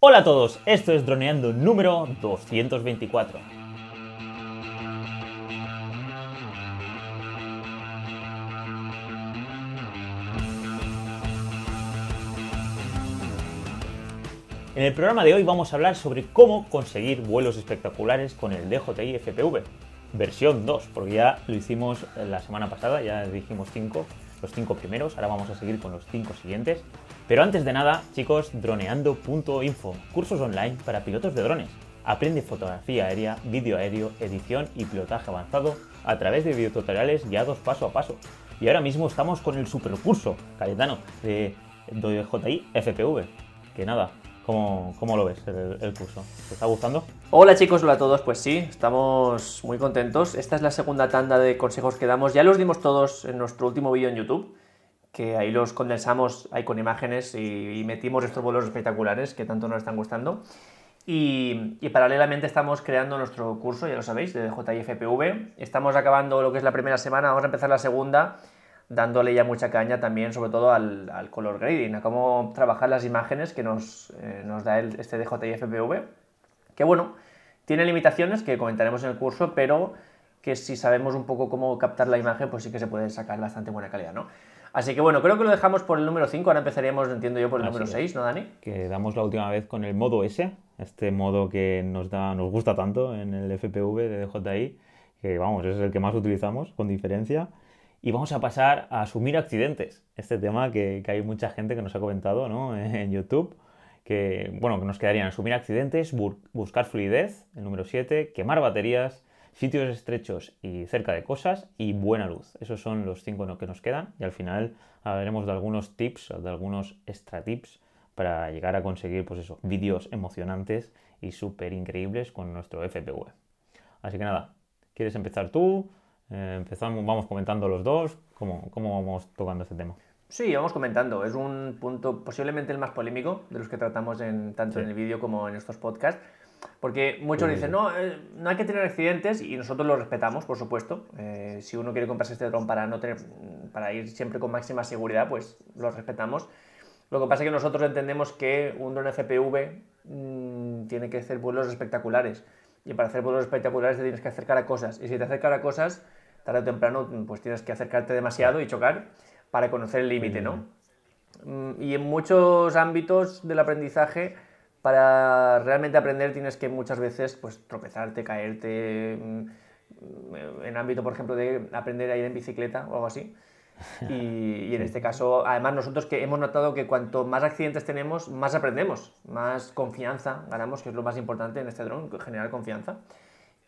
Hola a todos, esto es Droneando número 224. En el programa de hoy vamos a hablar sobre cómo conseguir vuelos espectaculares con el DJI FPV, versión 2, porque ya lo hicimos la semana pasada, ya dijimos 5, los 5 primeros, ahora vamos a seguir con los 5 siguientes. Pero antes de nada, chicos, droneando.info, cursos online para pilotos de drones. Aprende fotografía aérea, vídeo aéreo, edición y pilotaje avanzado a través de videotutoriales guiados paso a paso. Y ahora mismo estamos con el supercurso, Cayetano, de DJI FPV. Que nada, ¿Cómo, ¿Cómo, lo ves el, curso? ¿Te está gustando? Hola chicos, hola a todos. Pues sí, estamos muy contentos. Esta es la segunda tanda de consejos que damos. Ya los dimos todos en nuestro último vídeo en YouTube, que ahí los condensamos ahí con imágenes y, metimos estos vuelos espectaculares que tanto nos están gustando. Y, paralelamente estamos creando nuestro curso, ya lo sabéis, de JIFPV. Estamos acabando lo que es la primera semana, vamos a empezar la segunda dándole ya mucha caña también, sobre todo al, color grading, a cómo trabajar las imágenes que nos, eh, nos da este DJI FPV, que bueno, tiene limitaciones que comentaremos en el curso, pero que si sabemos un poco cómo captar la imagen, pues sí que se puede sacar bastante buena calidad, ¿no? Así que bueno, creo que lo dejamos por el número 5, ahora empezaríamos, entiendo yo, por el número 6, ¿no, Dani? Que damos la última vez con el modo S, este modo que nos, da, nos gusta tanto en el FPV de DJI, que vamos, es el que más utilizamos, con diferencia. Y vamos a pasar a asumir accidentes. Este tema que, hay mucha gente que nos ha comentado ¿no? en YouTube. Que, bueno, que nos quedarían asumir accidentes, buscar fluidez, el número 7, quemar baterías, sitios estrechos y cerca de cosas y buena luz. Esos son los cinco que nos quedan y al final hablaremos de algunos tips, de algunos extra tips para llegar a conseguir, pues eso, vídeos emocionantes y súper increíbles con nuestro FPV. Así que nada, ¿quieres empezar tú? Eh, empezamos, vamos comentando los dos. ¿Cómo, ¿Cómo vamos tocando este tema? Sí, vamos comentando. Es un punto posiblemente el más polémico de los que tratamos en, tanto en el vídeo como en estos podcasts. Porque muchos dicen, no, eh, no hay que tener accidentes y nosotros lo respetamos, por supuesto. Eh, si uno quiere comprarse este dron para, no tener, para ir siempre con máxima seguridad, pues lo respetamos. Lo que pasa es que nosotros entendemos que un dron FPV mm, tiene que hacer vuelos espectaculares. Y para hacer vuelos espectaculares te tienes que acercar a cosas. Y si te acercas a cosas, tarde o temprano pues tienes que acercarte demasiado y chocar para conocer el límite, ¿no? Mm, y en muchos ámbitos del aprendizaje, para realmente aprender tienes que muchas veces pues tropezarte, caerte, mm, en ámbito, por ejemplo, de aprender a ir en bicicleta o algo así. Y, en este caso, además nosotros que hemos notado que cuanto más accidentes tenemos, más aprendemos, más confianza ganamos, que es lo más importante en este dron, generar confianza.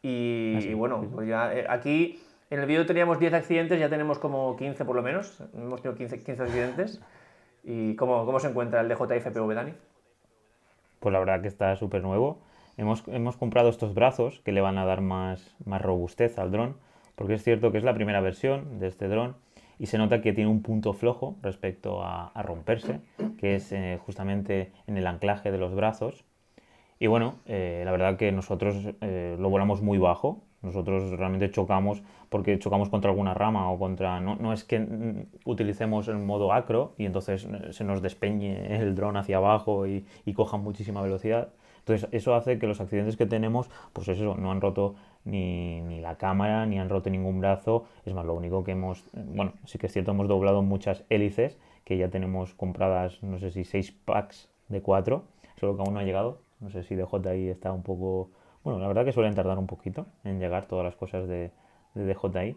Y, bueno, pues ya eh, aquí en el vídeo teníamos 10 accidentes, ya tenemos como 15 por lo menos. Hemos tenido 15, 15 accidentes. ¿Y cómo, cómo, se encuentra el DJI FPV, Dani? Pues la verdad que está súper nuevo. Hemos, hemos, comprado estos brazos que le van a dar más, más robustez al dron, porque es cierto que es la primera versión de este dron y se nota que tiene un punto flojo respecto a, romperse, que es eh, justamente en el anclaje de los brazos. Y bueno, eh, la verdad que nosotros eh, lo volamos muy bajo, nosotros realmente chocamos porque chocamos contra alguna rama o contra... No, no es que utilicemos el modo acro y entonces eh, se nos despeñe el dron hacia abajo y, y coja muchísima velocidad. Entonces eso hace que los accidentes que tenemos, pues eso, no han roto ni, ni, la cámara, ni han roto ningún brazo. Es más, lo único que hemos, bueno, sí que es cierto, hemos doblado muchas hélices, que ya tenemos compradas, no sé si seis packs de cuatro, solo que aún no ha llegado. No sé si DJI está un poco bueno, la verdad que suelen tardar un poquito en llegar todas las cosas de, de DJI.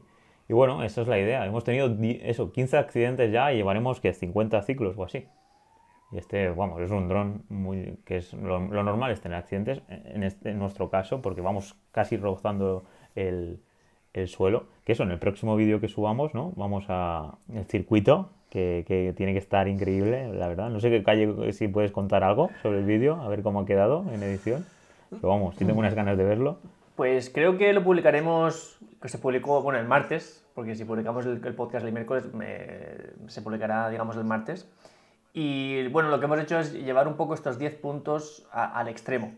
Y bueno, esa es la idea. Hemos tenido eso, 15 accidentes ya y llevaremos que 50 ciclos o así. Y este, vamos, es un dron muy. que es lo, normal es tener accidentes, en, este, nuestro caso, porque vamos casi rozando el, el suelo. Que eso, en el próximo vídeo que subamos, ¿no? Vamos a. el circuito, que, que, tiene que estar increíble, la verdad. No sé qué calle, si puedes contar algo sobre el vídeo, a ver cómo ha quedado en edición. Pero vamos, si tengo unas ganas de verlo. Pues creo que lo publicaremos, que se publicó, bueno, el martes, porque si publicamos el, podcast el miércoles, se publicará, digamos, el martes. Y bueno, lo que hemos hecho es llevar un poco estos 10 puntos al extremo,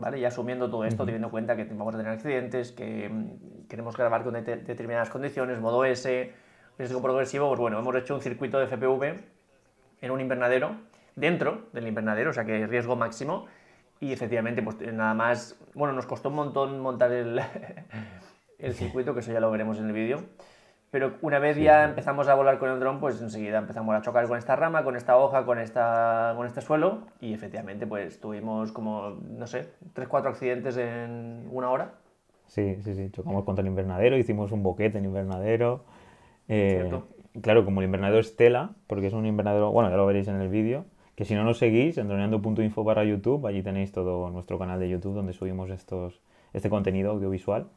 ¿vale? Y asumiendo todo esto, teniendo en cuenta que vamos a tener accidentes, que mm, queremos grabar con determinadas condiciones, modo S, riesgo progresivo, pues bueno, hemos hecho un circuito de FPV en un invernadero, dentro del invernadero, o sea que riesgo máximo, Y efectivamente, pues nada más, bueno, nos costó un montón montar el, el circuito, que eso ya lo veremos en el vídeo. Pero una vez ya empezamos a volar con el dron, pues enseguida empezamos a chocar con esta rama, con esta hoja, con, esta, con este suelo y efectivamente pues tuvimos como, no sé, 3-4 accidentes en una hora. Sí, sí, sí, chocamos contra el invernadero, hicimos un boquete en invernadero. Eh, claro, como el invernadero es tela, porque es un invernadero, bueno, ya lo veréis en el vídeo, que si no nos seguís en droneando.info para YouTube, allí tenéis todo nuestro canal de YouTube donde subimos estos, este contenido audiovisual.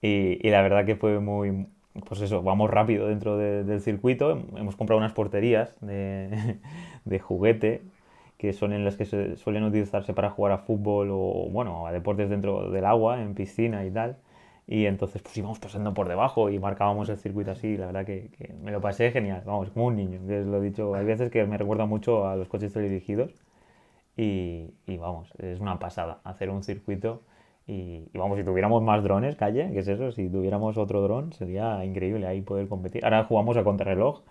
Y, y la verdad que fue muy, pues eso, vamos rápido dentro del circuito. Hemos comprado unas porterías de, de, juguete que son en las que se suelen utilizarse para jugar a fútbol o, bueno, a deportes dentro del agua, en piscina y tal. Y entonces pues íbamos pasando por debajo y marcábamos el circuito así. La verdad que, me lo pasé genial, vamos, como un niño. Que lo he dicho, hay veces que me recuerda mucho a los coches teledirigidos. Y, y vamos, es una pasada hacer un circuito y, vamos, si tuviéramos más drones, calle, ¿qué es eso? Si tuviéramos otro dron, sería increíble ahí poder competir. Ahora jugamos a contrarreloj,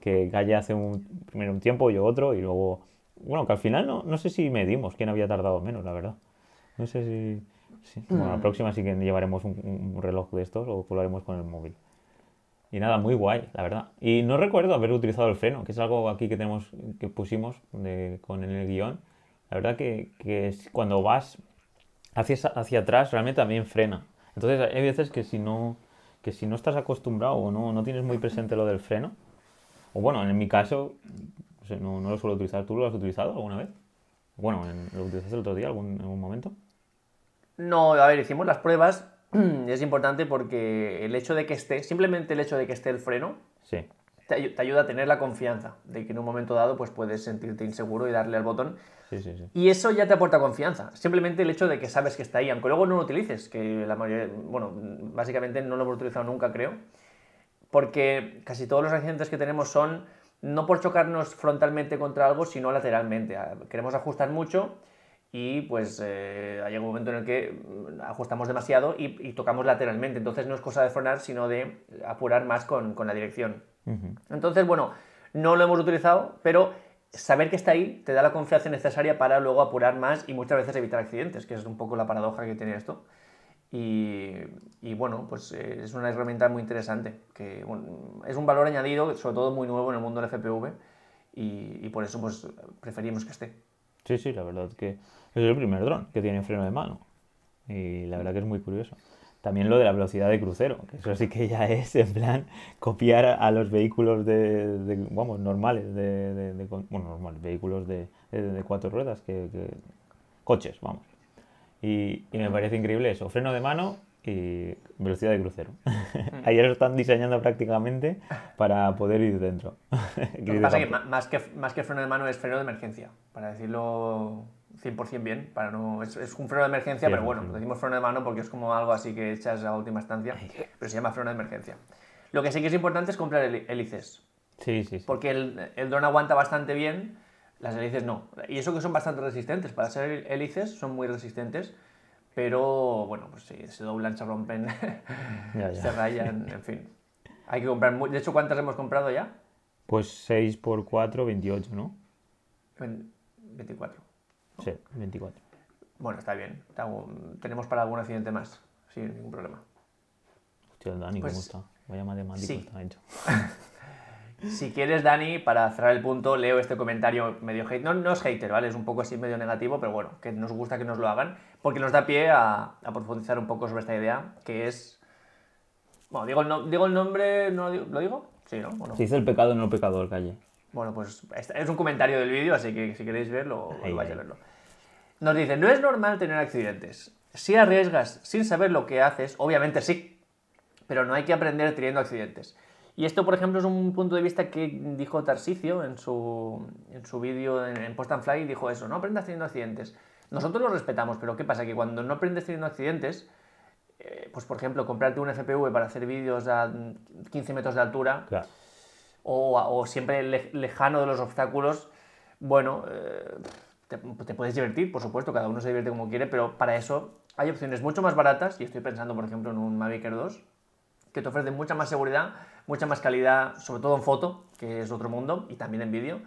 que calle hace un, primero un tiempo, yo otro, y luego. Bueno, que al final no, no sé si medimos quién había tardado menos, la verdad. No sé si. Bueno, la mm. próxima sí que llevaremos un, reloj de estos o colaremos con el móvil. Y nada, muy guay, la verdad. Y no recuerdo haber utilizado el freno, que es algo aquí que tenemos, que pusimos con el guion. La verdad que, que cuando vas hacia, hacia atrás realmente también frena. Entonces hay veces que si no, que si no estás acostumbrado o no, no tienes muy presente lo del freno, o bueno, en mi caso no, no, lo suelo utilizar. ¿Tú lo has utilizado alguna vez? Bueno, ¿lo utilizaste el otro día algún, en algún momento? No, a ver, hicimos las pruebas. es importante porque el hecho de que esté, simplemente el hecho de que esté el freno, sí. te, te, ayuda a tener la confianza de que en un momento dado pues puedes sentirte inseguro y darle al botón. Y eso ya te aporta confianza. Simplemente el hecho de que sabes que está ahí, aunque luego no lo utilices, que la mayoría, bueno, básicamente no lo hemos utilizado nunca, creo, porque casi todos los accidentes que tenemos son no por chocarnos frontalmente contra algo, sino lateralmente. Ah, queremos ajustar mucho y pues eh, hay un momento en el que ajustamos demasiado y, tocamos lateralmente. Entonces no es cosa de frenar, sino de apurar más con, con la dirección. Entonces, bueno, no lo hemos utilizado, pero saber que está ahí te da la confianza necesaria para luego apurar más y muchas veces evitar accidentes, que es un poco la paradoja que tiene esto. Y, y bueno, pues eh, es una herramienta muy interesante, que es un valor añadido, sobre todo muy nuevo en el mundo del FPV, y, y, por eso pues preferimos que esté. Sí, sí, la verdad que es el primer dron que tiene freno de mano, y la verdad que es muy curioso. También lo de la velocidad de crucero, que eso sí que ya es en plan copiar a los vehículos de, vamos, normales, de, bueno, normales, vehículos de, cuatro ruedas, que, coches, vamos. Y, me parece increíble eso, freno de mano y velocidad de crucero. Ahí lo están diseñando prácticamente para poder ir dentro. Lo que pasa es que más, que más que freno de mano es freno de emergencia, para decirlo 100% bien, para no, es, un freno de emergencia, pero bueno, decimos freno de mano porque es como algo así que echas a última instancia, pero se llama freno de emergencia. Lo que sí que es importante es comprar hélices. Sí, sí, Porque el, el dron aguanta bastante bien, las hélices no. Y eso que son bastante resistentes, para ser hélices son muy resistentes, pero bueno, pues si se doblan, se rompen, se rayan, en fin. Hay que comprar, de hecho, ¿cuántas hemos comprado ya? Pues 6 por 4, 28, ¿no? 24. Sí, 24. Bueno, está bien. Tenemos para algún accidente más, sin ningún problema. Hostia, Dani, ¿cómo pues está? Vaya matemático está hecho. si quieres, Dani, para cerrar el punto, leo este comentario medio hate. No, no es hater, ¿vale? Es un poco así medio negativo, pero bueno, que nos gusta que nos lo hagan, porque nos da pie a, profundizar un poco sobre esta idea, que es... Bueno, digo el, digo el nombre, ¿no lo digo? Sí, ¿no? Se dice el pecado, no el pecador, calle. Bueno, pues es un comentario del vídeo, así que si queréis verlo, vais a verlo. Nos dice, no es normal tener accidentes. Si arriesgas sin saber lo que haces, obviamente sí, pero no hay que aprender teniendo accidentes. Y esto, por ejemplo, es un punto de vista que dijo Tarsicio en su, en su vídeo en, Post and Fly, dijo eso, no aprendas teniendo accidentes. Nosotros lo respetamos, pero ¿qué pasa? Que cuando no aprendes teniendo accidentes, eh, pues por ejemplo, comprarte un FPV para hacer vídeos a 15 metros de altura, o, siempre lejano de los obstáculos, bueno, eh, te, puedes divertir, por supuesto, cada uno se divierte como quiere, pero para eso hay opciones mucho más baratas, y estoy pensando, por ejemplo, en un Mavic Air 2, que te ofrecen mucha más seguridad, mucha más calidad, sobre todo en foto, que es otro mundo, y también en vídeo,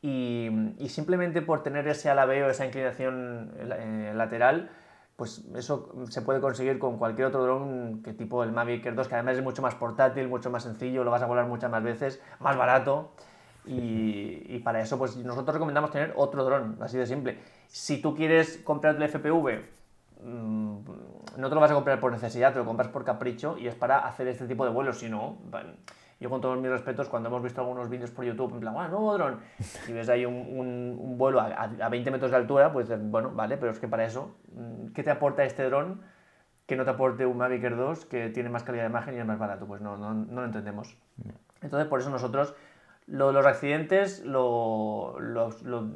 y, simplemente por tener ese alabeo, esa inclinación eh, lateral, pues eso se puede conseguir con cualquier otro dron que tipo el Mavic Air 2, que además es mucho más portátil, mucho más sencillo, lo vas a volar muchas más veces, más barato. Y, para eso, pues nosotros recomendamos tener otro dron, así de simple. Si tú quieres comprar el FPV, mm, no te lo vas a comprar por necesidad, te lo compras por capricho y es para hacer este tipo de vuelos. Si no, yo con todos mis respetos, cuando hemos visto algunos vídeos por YouTube, en plan, ¡ah, nuevo dron! Y ves ahí un, vuelo a, 20 metros de altura, pues bueno, vale, pero es que para eso, mm, ¿qué te aporta este dron que no te aporte un Mavic Air 2 que tiene más calidad de imagen y es más barato? Pues no, no, no lo entendemos. Entonces, por eso nosotros lo, los accidentes lo,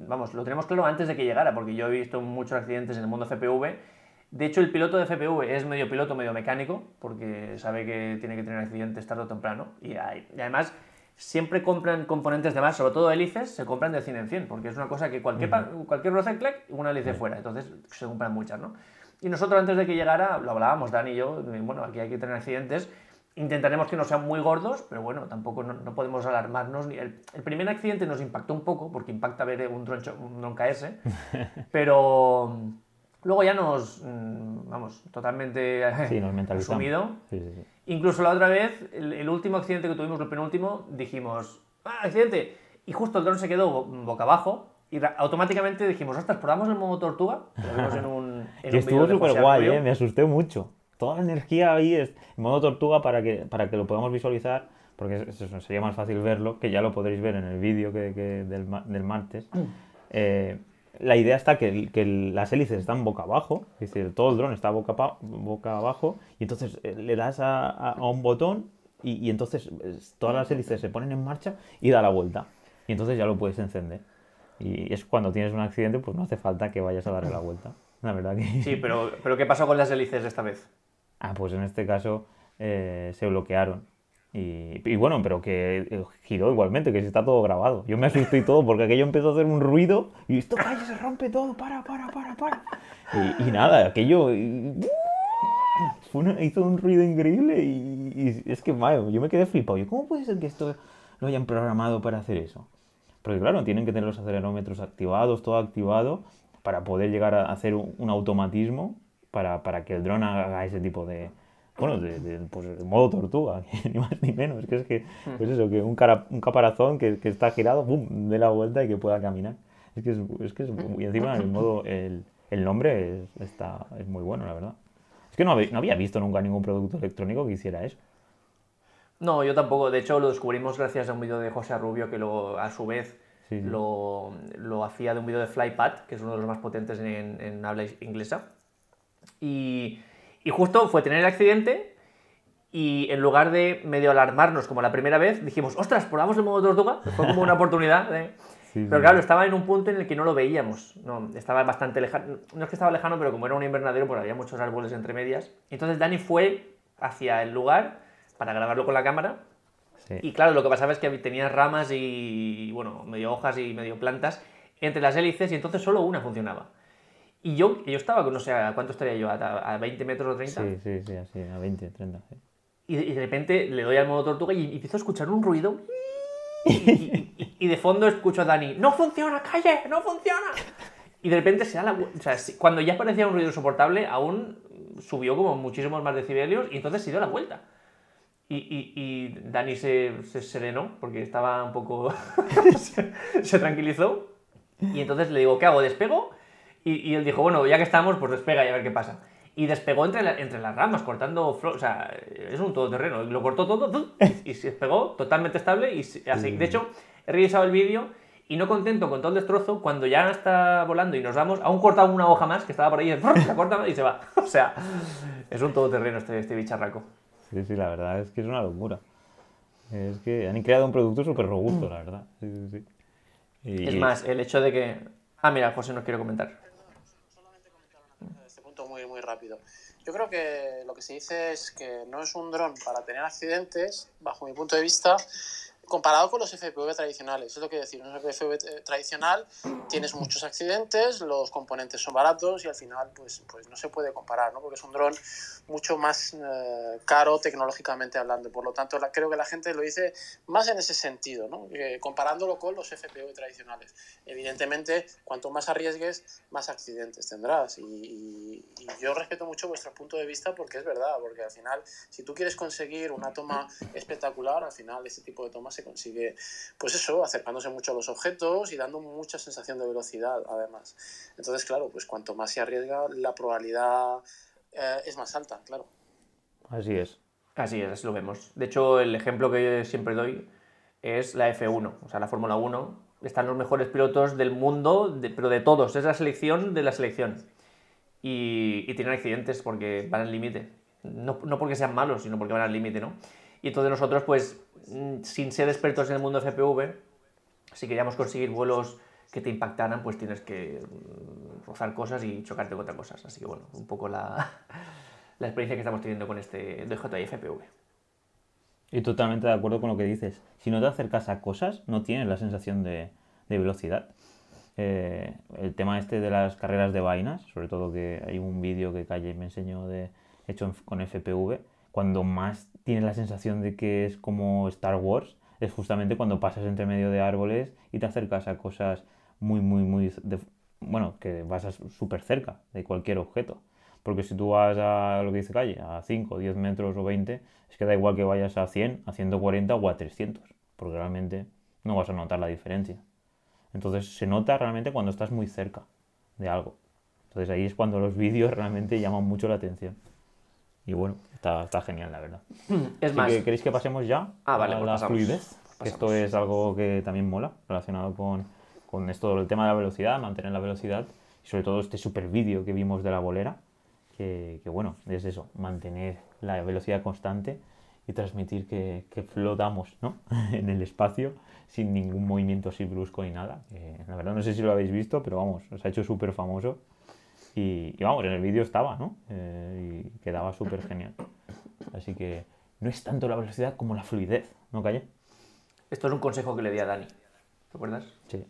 vamos, lo tenemos claro antes de que llegara, porque yo he visto muchos accidentes en el mundo FPV de hecho, el piloto de FPV es medio piloto, medio mecánico, porque sabe que tiene que tener accidentes tarde o temprano. Y, además, siempre compran componentes de más, sobre todo hélices, se compran de 100 en 100, porque es una cosa que cualquier, cualquier roce, una hélice fuera. Entonces, se compran muchas, ¿no? Y nosotros, antes de que llegara, lo hablábamos, Dani y yo, bueno, aquí hay que tener accidentes. Intentaremos que no sean muy gordos, pero bueno, tampoco no, podemos alarmarnos. El, el, primer accidente nos impactó un poco, porque impacta ver un troncho, un caerse, pero Luego ya nos, mm, vamos, totalmente sí, nos asumido. Incluso la otra vez, el, último accidente que tuvimos, el penúltimo, dijimos, ¡ah, accidente! Y justo el dron se quedó boca abajo y automáticamente dijimos, ostras, probamos el modo tortuga. Lo vimos en un, en estuvo súper guay, ¿eh? me asusté mucho. Toda la energía ahí es en modo tortuga para que, para que lo podamos visualizar, porque sería más fácil verlo, que ya lo podréis ver en el vídeo que, que del, del, martes. Mm. Eh, la idea está que, que, las hélices están boca abajo, es decir, todo el dron está boca, boca abajo, y entonces eh, le das a, un botón y, entonces todas las hélices se ponen en marcha y da la vuelta. Y entonces ya lo puedes encender. Y es cuando tienes un accidente, pues no hace falta que vayas a darle la vuelta. La verdad que... Sí, pero, pero ¿qué pasó con las hélices esta vez? Ah, pues en este caso eh, se bloquearon. Y, bueno, pero que eh, giró igualmente, que está todo grabado. Yo me asusté y todo porque aquello empezó a hacer un ruido y esto calle se rompe todo, para, para, para, para. Y, nada, aquello hizo un ruido increíble y, es que, mayo, yo me quedé flipado. Yo, ¿cómo puede ser que esto lo hayan programado para hacer eso? Porque claro, tienen que tener los acelerómetros activados, todo activado, para poder llegar a hacer un, automatismo para, para que el dron haga ese tipo de, bueno, de, pues, modo tortuga, ni más ni menos. Que es que, pues eso, que un, cara, un caparazón que, que, está girado, ¡pum!, de la vuelta y que pueda caminar. Es que es, es que es, y encima el modo, el, el nombre es, está, es muy bueno, la verdad. Es que no, había, no había visto nunca ningún producto electrónico que hiciera eso. No, yo tampoco. De hecho, lo descubrimos gracias a un vídeo de José Rubio que lo, a su vez Lo, lo, hacía de un vídeo de Flypad, que es uno de los más potentes en, en habla inglesa. Y y justo fue tener el accidente y en lugar de medio alarmarnos como la primera vez, dijimos, ostras, probamos el modo tortuga. Fue como una oportunidad. pero claro, estaba en un punto en el que no lo veíamos. No, estaba bastante lejano. No es que estaba lejano, pero como era un invernadero, pues había muchos árboles entre medias. Entonces Dani fue hacia el lugar para grabarlo con la cámara. Y claro, lo que pasaba es que tenía ramas y, bueno, medio hojas y medio plantas entre las hélices y entonces solo una funcionaba. Y yo, yo estaba, no sé, ¿a cuánto estaría yo? ¿A, 20 metros o 30? Sí, sí, sí, así, a 20, 30. Y, de, repente le doy al modo tortuga y empiezo a escuchar un ruido. Y, de fondo escucho a Dani, ¡No funciona, calle! ¡No funciona! Y de repente se da la O sea, cuando ya parecía un ruido insoportable, aún subió como muchísimos más decibelios y entonces se dio la vuelta. Y, Dani se, se, serenó porque estaba un poco. se, se tranquilizó. Y entonces le digo, ¿qué hago? ¿Despego? Y, él dijo, bueno, ya que estamos, pues despega y a ver qué pasa. Y despegó entre, entre las ramas, cortando o sea, es un todoterreno. Lo cortó todo y, se despegó totalmente estable y así. De hecho, he revisado el vídeo y no contento con todo el destrozo, cuando ya está volando y nos damos, aún cortado una hoja más que estaba por ahí, la corta y se va. O sea, es un todoterreno este, este bicharraco. Sí, sí, la verdad es que es una locura. Es que han creado un producto súper robusto, la verdad. Sí, sí, sí. Es más, el hecho de que... Ah, mira, José nos quiere comentar Yo creo que lo que se dice es que no es un dron para tener accidentes, bajo mi punto de vista, comparado con los FPV tradicionales. Es lo que decir, un FPV tradicional tienes muchos accidentes, los componentes son baratos y al final pues, pues no se puede comparar, ¿no? porque es un dron mucho más eh, caro tecnológicamente hablando. Por lo tanto, creo que la gente lo dice más en ese sentido, ¿no? comparándolo con los FPV tradicionales. Evidentemente, cuanto más arriesgues, más accidentes tendrás. Y, y yo respeto mucho vuestro punto de vista porque es verdad, porque al final, si tú quieres conseguir una toma espectacular, al final ese tipo de tomas se consigue, pues eso, acercándose mucho a los objetos y dando mucha sensación de velocidad, además. Entonces, claro, pues cuanto más se arriesga, la probabilidad eh, es más alta, claro. Así es. Así es, así lo vemos. De hecho, el ejemplo que yo siempre doy es la F1, o sea, la Fórmula 1. Están los mejores pilotos del mundo, pero de todos, es la selección de la selección. Y, y tienen accidentes porque van al límite. No, no porque sean malos, sino porque van al límite, ¿no? Y entonces nosotros, pues, mm, sin ser expertos en el mundo FPV, si queríamos conseguir vuelos que te impactaran, pues tienes que mm, rozar cosas y chocarte contra cosas. Así que bueno, un poco la, la experiencia que estamos teniendo con este DJI FPV. Y totalmente de acuerdo con lo que dices. Si no te acercas a cosas, no tienes la sensación de, de velocidad. Eh, el tema este de las carreras de vainas, sobre todo que hay un vídeo que Calle me enseñó de hecho con FPV, cuando más tienes la sensación de que es como Star Wars, es justamente cuando pasas entre medio de árboles y te acercas a cosas muy, muy, muy... bueno, que vas súper cerca de cualquier objeto. Porque si tú vas a lo que dice calle, a 5, 10 metros o 20, es que da igual que vayas a 100, a 140 o a 300, porque realmente no vas a notar la diferencia. Entonces se nota realmente cuando estás muy cerca de algo. Entonces ahí es cuando los vídeos realmente llaman mucho la atención. Y bueno, está, está genial, la verdad. Es más. Que, ¿Queréis que pasemos ya ah, vale, a pues la pasamos. fluidez? Esto es algo que también mola, relacionado con, con esto del tema de la velocidad, mantener la velocidad. Y sobre todo este super vídeo que vimos de la bolera, que, que, bueno, es eso, mantener la velocidad constante y transmitir que, que flotamos ¿no? en el espacio sin ningún movimiento así brusco ni nada. La verdad no sé si lo habéis visto, pero vamos, os ha hecho súper famoso. Y, y, vamos, en el vídeo estaba, ¿no? Eh, y quedaba súper genial. Así que no es tanto la velocidad como la fluidez, ¿no, Calle? Esto es un consejo que le di a Dani. ¿Te acuerdas? Sí.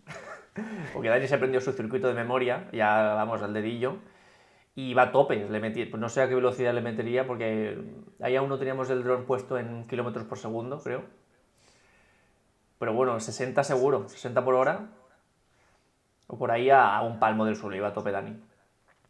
Porque Dani se aprendió su circuito de memoria, ya vamos al dedillo, y va a tope. Le metí, pues no sé a qué velocidad le metería, porque ahí aún no teníamos el dron puesto en kilómetros por segundo, creo. Pero bueno, 60 seguro, 60 por hora, o por ahí a, a un palmo del suelo, iba a tope Dani.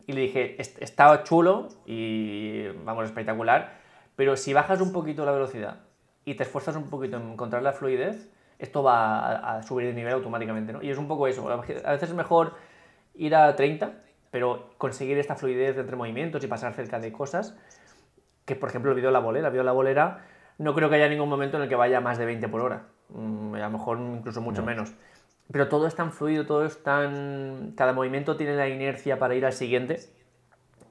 Y le dije, estaba chulo y vamos, espectacular, pero si bajas un poquito la velocidad y te esfuerzas un poquito en encontrar la fluidez, esto va a, a, subir de nivel automáticamente, ¿no? Y es un poco eso, a veces es mejor ir a 30, pero conseguir esta fluidez entre movimientos y pasar cerca de cosas, que por ejemplo el vídeo de la bolera, el vídeo de la bolera, no creo que haya ningún momento en el que vaya más de 20 por hora, mm, a lo mejor incluso mucho no. menos. Pero todo es tan fluido, todo es tan... Cada movimiento tiene la inercia para ir al siguiente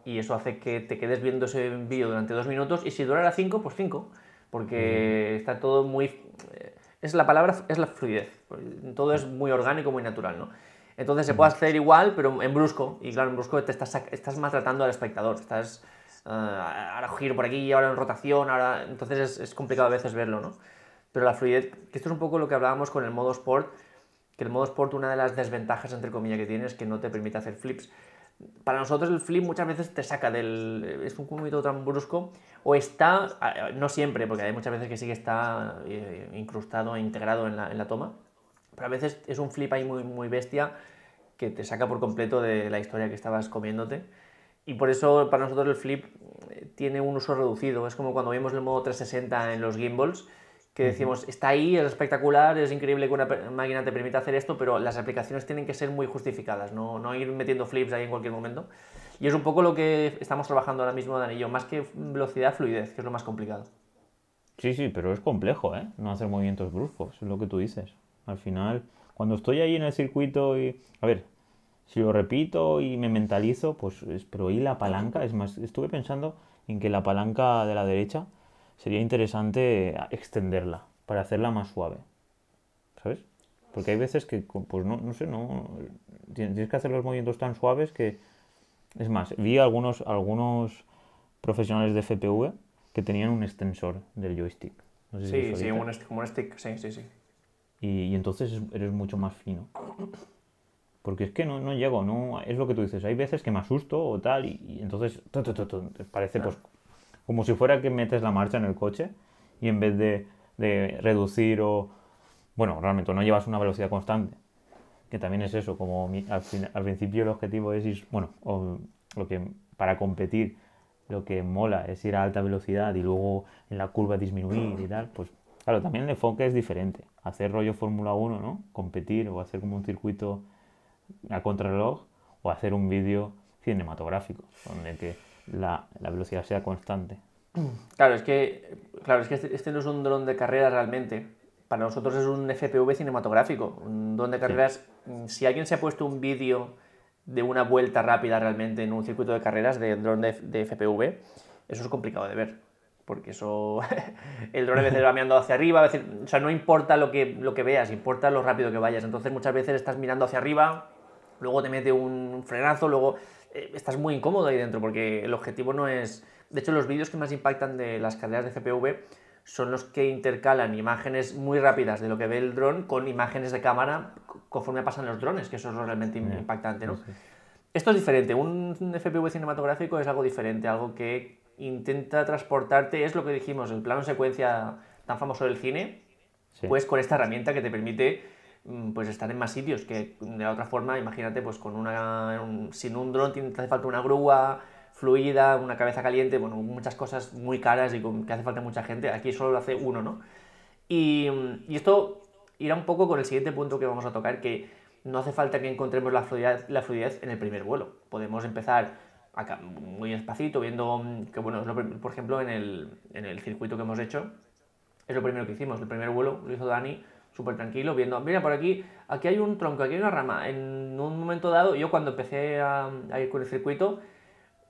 y eso hace que te quedes viendo ese vídeo durante dos minutos y si durara cinco, pues cinco, porque mm. está todo muy es la palabra, es la fluidez. Todo es muy orgánico, muy natural, ¿no? Entonces se puede hacer igual, pero en brusco. Y claro, en brusco te estás, estás maltratando al espectador. Estás uh, ahora giro por aquí, ahora en rotación, ahora... Entonces es, es, complicado a veces verlo, ¿no? Pero la fluidez, que esto es un poco lo que hablábamos con el modo sport, que el modo sport una de las desventajas, entre comillas, que tiene es que no te permite hacer flips. Para nosotros el flip muchas veces te saca del... es un movimiento tan brusco o está, no siempre, porque hay muchas veces que sí que está eh, incrustado e integrado en la, en la, toma, pero a veces es un flip ahí muy, muy bestia que te saca por completo de la historia que estabas comiéndote. Y por eso para nosotros el flip eh, tiene un uso reducido, es como cuando vimos el modo 360 en los gimbals, que decimos, está ahí, es espectacular, es increíble que una máquina te permita hacer esto, pero las aplicaciones tienen que ser muy justificadas, no, no ir metiendo flips ahí en cualquier momento. Y es un poco lo que estamos trabajando ahora mismo, Dan y yo, más que velocidad, fluidez, que es lo más complicado. Sí, sí, pero es complejo, ¿eh? No hacer movimientos bruscos, es lo que tú dices. Al final, cuando estoy ahí en el circuito y... A ver, si lo repito y me mentalizo, pues... Es... Pero ahí la palanca, es más, estuve pensando en que la palanca de la derecha sería interesante extenderla para hacerla más suave. ¿Sabes? Porque hay veces que, pues no, no sé, no. Tienes que hacer los movimientos tan suaves que. Es más, vi algunos, algunos profesionales de FPV que tenían un extensor del joystick. No sé sí, si sí, un, como un stick, sí, sí, sí. y, entonces eres mucho más fino. Porque es que no, no, llego, no, es lo que tú dices, hay veces que me asusto o tal, y, entonces parece pues como si fuera que metes la marcha en el coche y en vez de, de reducir o, bueno, realmente no llevas una velocidad constante, que también es eso, como al, al principio el objetivo es ir, bueno, o lo que para competir lo que mola es ir a alta velocidad y luego en la curva disminuir y tal, pues claro, también el enfoque es diferente. Hacer rollo Fórmula 1, ¿no? Competir o hacer como un circuito a contrarreloj o hacer un vídeo cinematográfico, donde que la, la, velocidad sea constante. Claro, es que, claro, es que este, este no es un dron de carrera realmente. Para nosotros es un FPV cinematográfico. Un dron de carreras, si alguien se ha puesto un vídeo de una vuelta rápida realmente en un circuito de carreras de dron de, de FPV, eso es complicado de ver. Porque eso, el dron a veces va mirando hacia arriba, a veces, o sea, no importa lo que, lo que veas, importa lo rápido que vayas. Entonces muchas veces estás mirando hacia arriba, luego te mete un frenazo, luego eh, estás muy incómodo ahí dentro porque el objetivo no es... De hecho, los vídeos que más impactan de las carreras de FPV son los que intercalan imágenes muy rápidas de lo que ve el dron con imágenes de cámara conforme pasan los drones, que eso es realmente impactante, ¿no? Esto es diferente, un FPV cinematográfico es algo diferente, algo que intenta transportarte, es lo que dijimos, el plano secuencia tan famoso del cine, pues con esta herramienta que te permite pues estar en más sitios que de otra forma, imagínate, pues con una sin un dron te hace falta una grúa, fluida, una cabeza caliente, bueno, muchas cosas muy caras y que hace falta mucha gente. Aquí solo lo hace uno, ¿no? Y, esto irá un poco con el siguiente punto que vamos a tocar, que no hace falta que encontremos la fluidez, la fluidez en el primer vuelo. Podemos empezar acá, muy despacito, viendo que, bueno, por ejemplo, en el, en el circuito que hemos hecho, es lo primero que hicimos. El primer vuelo lo hizo Dani súper tranquilo, viendo, mira, por aquí, aquí hay un tronco, aquí hay una rama. En un momento dado, yo cuando empecé a ir con el circuito,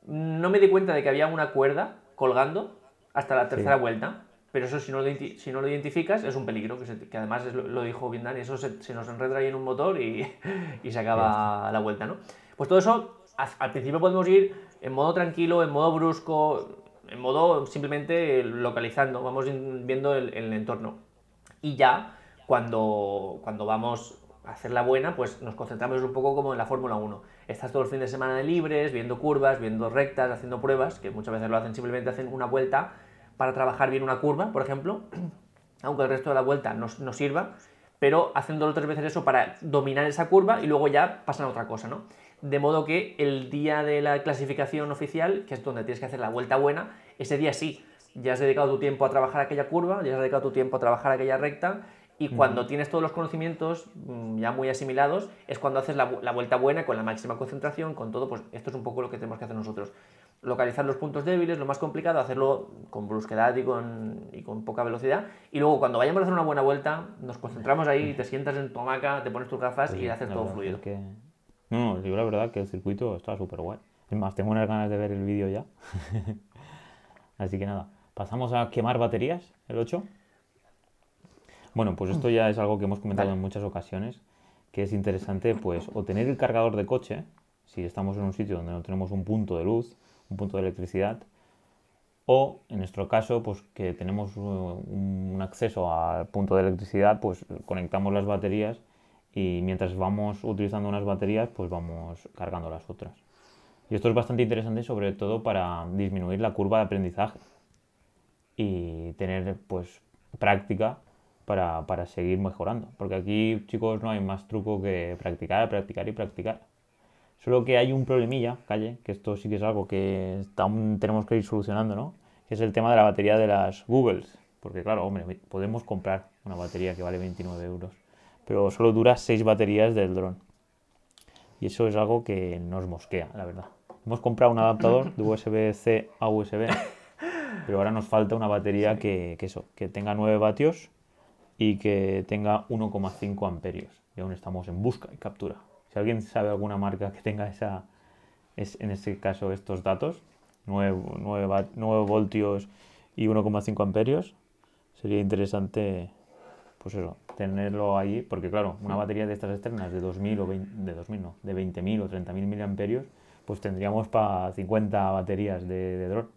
no me di cuenta de que había una cuerda colgando hasta la tercera vuelta. Pero eso, si no, lo, si no lo identificas, es un peligro, que, además lo, dijo bien Dani, eso se, nos enreda ahí en un motor y, y se acaba la vuelta, ¿no? Pues todo eso, al principio podemos ir en modo tranquilo, en modo brusco, en modo simplemente localizando, vamos viendo el, el entorno. Y ya, cuando, cuando vamos hacer la buena, pues nos concentramos un poco como en la Fórmula 1. Estás todos los fines de semana libres, viendo curvas, viendo rectas, haciendo pruebas, que muchas veces lo hacen, simplemente hacen una vuelta para trabajar bien una curva, por ejemplo, aunque el resto de la vuelta no, no sirva, pero haciéndolo tres veces eso para dominar esa curva y luego ya pasan a otra cosa, ¿no? De modo que el día de la clasificación oficial, que es donde tienes que hacer la vuelta buena, ese día sí, ya has dedicado tu tiempo a trabajar aquella curva, ya has dedicado tu tiempo a trabajar aquella recta y cuando tienes todos los conocimientos mm, ya muy asimilados, es cuando haces la, vuelta buena, con la máxima concentración, con todo, pues esto es un poco lo que tenemos que hacer nosotros. Localizar los puntos débiles, lo más complicado, hacerlo con brusquedad y con, y con poca velocidad. Y luego cuando vayamos a hacer una buena vuelta, nos concentramos ahí, te sientas en tu hamaca, te pones tus gafas y haces todo fluido. que... No, no, digo la verdad que el circuito está súper guay. Es más, tengo unas ganas de ver el vídeo ya. Así que nada, pasamos a quemar baterías, el 8. Bueno, pues esto ya es algo que hemos comentado en muchas ocasiones, que es interesante, pues, o tener el cargador de coche, si estamos en un sitio donde no tenemos un punto de luz, un punto de electricidad, o en nuestro caso, pues que tenemos uh, un acceso al punto de electricidad, pues conectamos las baterías y mientras vamos utilizando unas baterías, pues vamos cargando las otras. Y esto es bastante interesante, sobre todo para disminuir la curva de aprendizaje y tener pues práctica para, seguir mejorando. Porque aquí, chicos, no hay más truco que practicar, practicar y practicar. Solo que hay un problemilla, calle, que esto sí que es algo que aún tenemos que ir solucionando, ¿no? Que es el tema de la batería de las Googles. Porque claro, hombre, podemos comprar una batería que vale 29 euros, pero solo dura 6 baterías del dron. Y eso es algo que nos mosquea, la verdad. Hemos comprado un adaptador de USB-C a USB, pero ahora nos falta una batería que, que, eso, que tenga 9 vatios y que tenga 1,5 amperios. Y aún estamos en busca y captura. Si alguien sabe alguna marca que tenga esa, es, en este caso estos datos, 9, 9, 9 voltios y 1,5 amperios, sería interesante pues eso, tenerlo ahí, porque claro, una batería de estas externas de 2000 o 20, de 2000 no, de 20.000 o 30.000 miliamperios, pues tendríamos para 50 baterías de, de dron.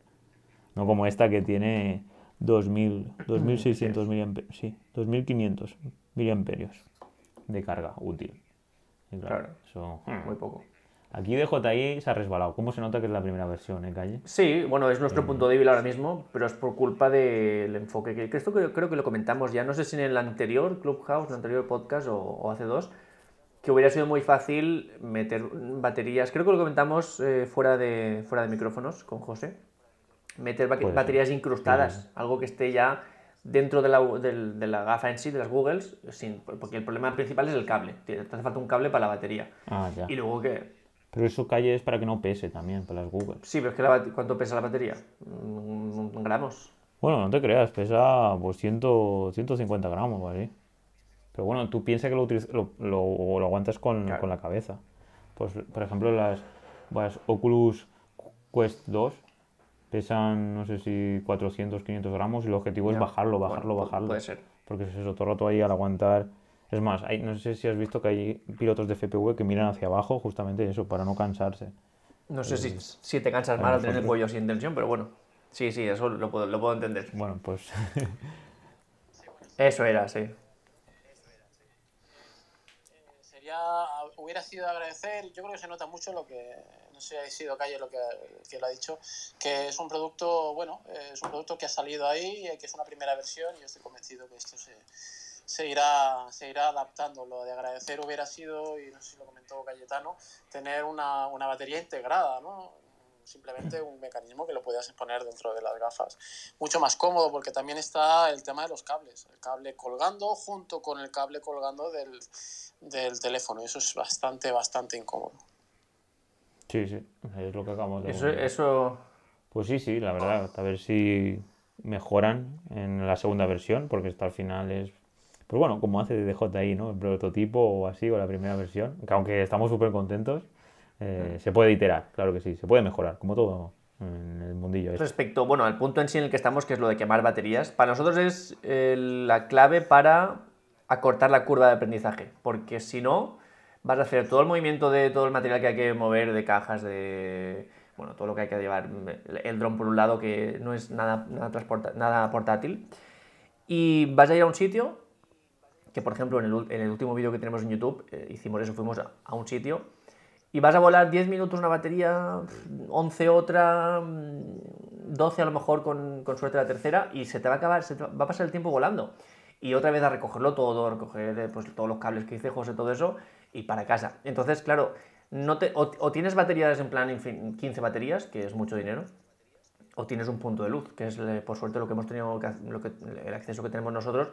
No como esta que tiene 2000, 2600 mAh, sí, 2500. miliamperios de carga útil. Y claro, Claro. eso, hmm. Muy poco. Aquí DJI se ha resbalado. ¿Cómo se nota que es la primera versión, eh, Calle? Sí, bueno, es Mm. nuestro punto débil ahora mismo, pero es por culpa del enfoque que, que esto creo, creo que lo comentamos ya, no sé si en el anterior Clubhouse, el anterior podcast o, o hace dos, que hubiera sido muy fácil meter baterías, creo que lo comentamos eh, fuera, de, fuera de micrófonos con José, meter ba- Puede ser. baterías incrustadas, algo que esté ya dentro de la, del- de la gafa en sí, de las Googles, sin, porque el problema principal es el cable, te hace falta un cable para la batería. Ah, ya. Y luego que, Pero eso, Calle, es para que no pese también, para las Google. sí, pero es que la ¿cuánto pesa la batería? Gramos. Bueno, no te creas, pesa pues 100, 150 gramos o así. Pero bueno, tú piensas que lo, lo, lo- lo aguantas con, Claro. con la cabeza. Pues, por ejemplo, las, las Oculus Quest 2 pesan, no sé si 400, 500 gramos y el objetivo es Ya. bajarlo, Bueno, bajarlo, pu- bajarlo. puede ser. Porque es eso, todo el rato ahí al aguantar. Es más, hay, no sé si has visto que hay pilotos de FPV que miran hacia abajo justamente eso, para no cansarse. No sé si, si te cansas a más al tener el cuello sin tensión, pero bueno. Sí, sí, eso lo puedo, lo puedo entender. Bueno, pues Eso era, sí. sería hubiera sido agradecer yo creo que se nota mucho lo que no sé si ha sido calle lo que, que lo ha dicho que es un producto bueno eh, es un producto que ha salido ahí eh, que es una primera versión y yo estoy convencido que esto se, se irá se irá adaptando lo de agradecer hubiera sido y no sé si lo comentó Cayetano tener una, una batería integrada no simplemente un mecanismo que lo puedas poner dentro de las gafas. Mucho más cómodo porque también está el tema de los cables. El cable colgando junto con el cable colgando del, del teléfono. Eso es bastante, bastante incómodo. Sí, sí, es lo que acabamos de Eso, eso Pues sí, sí, la verdad. A ver si mejoran en la segunda versión, porque esto al final es. Pues bueno, como hace DJI, ¿no? El prototipo o así, o la primera versión. Que aunque estamos súper contentos, eh, se puede iterar, claro que sí, se puede mejorar, como todo en el mundillo. este. respecto, bueno, al punto en sí en el que estamos, que es lo de quemar baterías, para nosotros es eh, la clave para acortar la curva de aprendizaje, porque si no, vas a hacer todo el movimiento de todo el material que hay que mover, de cajas, de... Bueno, todo lo que hay que llevar, el dron por un lado, que no es nada, nada, nada portátil, y vas a ir a un sitio, que por ejemplo en el, en el último vídeo que tenemos en YouTube, eh, hicimos eso, fuimos a, un sitio, y vas a volar 10 minutos una batería, 11 otra, mm, 12 a lo mejor con, con suerte la tercera, y se te va a acabar, se va a pasar el tiempo volando. Y otra vez a recogerlo todo, a recoger eh, pues, todos los cables que dice José, todo eso, y para casa. Entonces, claro, no te, o, tienes baterías en plan infin- 15 baterías, que es mucho dinero, o tienes un punto de luz, que es eh, por suerte lo que hemos tenido, lo que, el acceso que tenemos nosotros.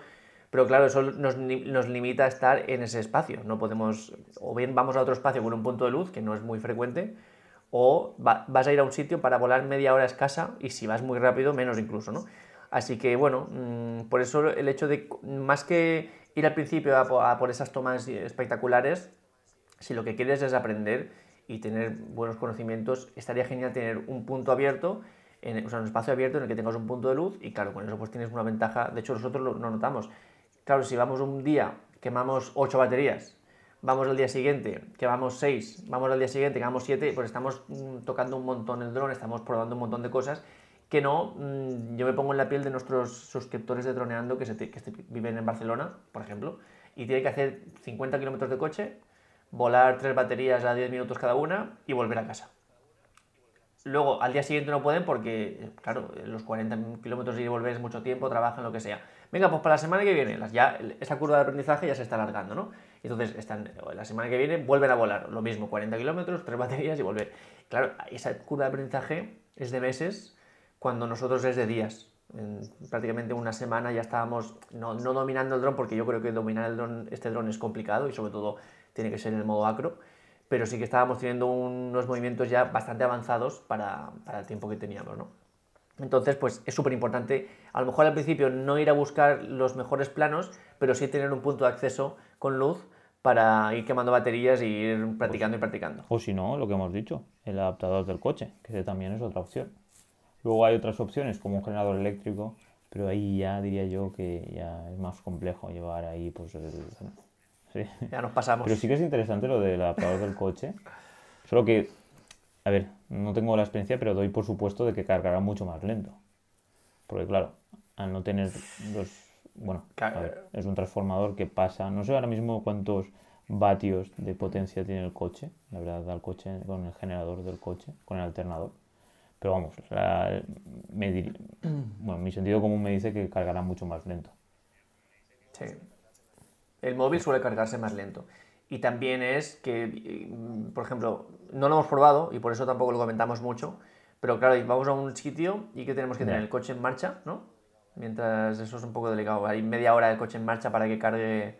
Pero claro, eso nos, nos limita a estar en ese espacio. No podemos, o bien vamos a otro espacio con un punto de luz, que no es muy frecuente, o va- vas a ir a un sitio para volar media hora escasa, y si vas muy rápido, menos incluso, ¿no? Así que bueno, mm, por eso el hecho de, más que ir al principio a po- a por esas tomas espectaculares, si lo que quieres es aprender y tener buenos conocimientos, estaría genial tener un punto abierto, en, o sea, un espacio abierto en el que tengas un punto de luz y claro, con eso pues tienes una ventaja. De hecho, nosotros lo, lo notamos. Claro, si vamos un día, quemamos 8 baterías, vamos al día siguiente, quemamos 6, vamos al día siguiente, quemamos 7, pues estamos mm, tocando un montón el dron, estamos probando un montón de cosas que no, mm, yo me pongo en la piel de nuestros suscriptores de Droneando que, se te- viven en Barcelona, por ejemplo, y tienen que hacer 50 kilómetros de coche, volar tres baterías a 10 minutos cada una y volver a casa. Luego, al día siguiente no pueden porque, claro, los 40 kilómetros y volver es mucho tiempo, trabajan, lo que sea. Venga, pues para la semana que viene, ya esa curva de aprendizaje ya se está alargando, ¿no? Entonces, están, la semana que viene vuelven a volar, lo mismo, 40 kilómetros, tres baterías y volver. Claro, esa curva de aprendizaje es de meses cuando nosotros es de días. En prácticamente una semana ya estábamos no, no dominando el dron, porque yo creo que dominar el dron, este dron es complicado y sobre todo tiene que ser en el modo acro, pero sí que estábamos teniendo unos movimientos ya bastante avanzados para, para el tiempo que teníamos, ¿no? Entonces, pues es súper importante, a lo mejor al principio no ir a buscar los mejores planos, pero sí tener un punto de acceso con luz para ir quemando baterías y ir practicando y practicando. O si no, lo que hemos dicho, el adaptador del coche, que también es otra opción. Luego hay otras opciones como un generador eléctrico, pero ahí ya diría yo que ya es más complejo llevar ahí pues el... Sí. Ya nos pasamos. Pero sí que es interesante lo del adaptador del coche. Solo que, a ver, no tengo la experiencia, pero doy por supuesto de que cargará mucho más lento. Porque claro, al no tener los, bueno, Claro. a ver, es un transformador que pasa, no sé ahora mismo cuántos vatios de potencia tiene el coche, la verdad, da el coche con el generador del coche, con el alternador. Pero vamos, la- me dir- bueno, mi sentido común me dice que cargará mucho más lento. Sí. El móvil suele cargarse más lento. Y también es que, mm, por ejemplo, no lo hemos probado y por eso tampoco lo comentamos mucho, pero claro, vamos a un sitio y que tenemos que tener el coche en marcha, ¿no? Mientras eso es un poco delicado. Hay media hora de coche en marcha para que cargue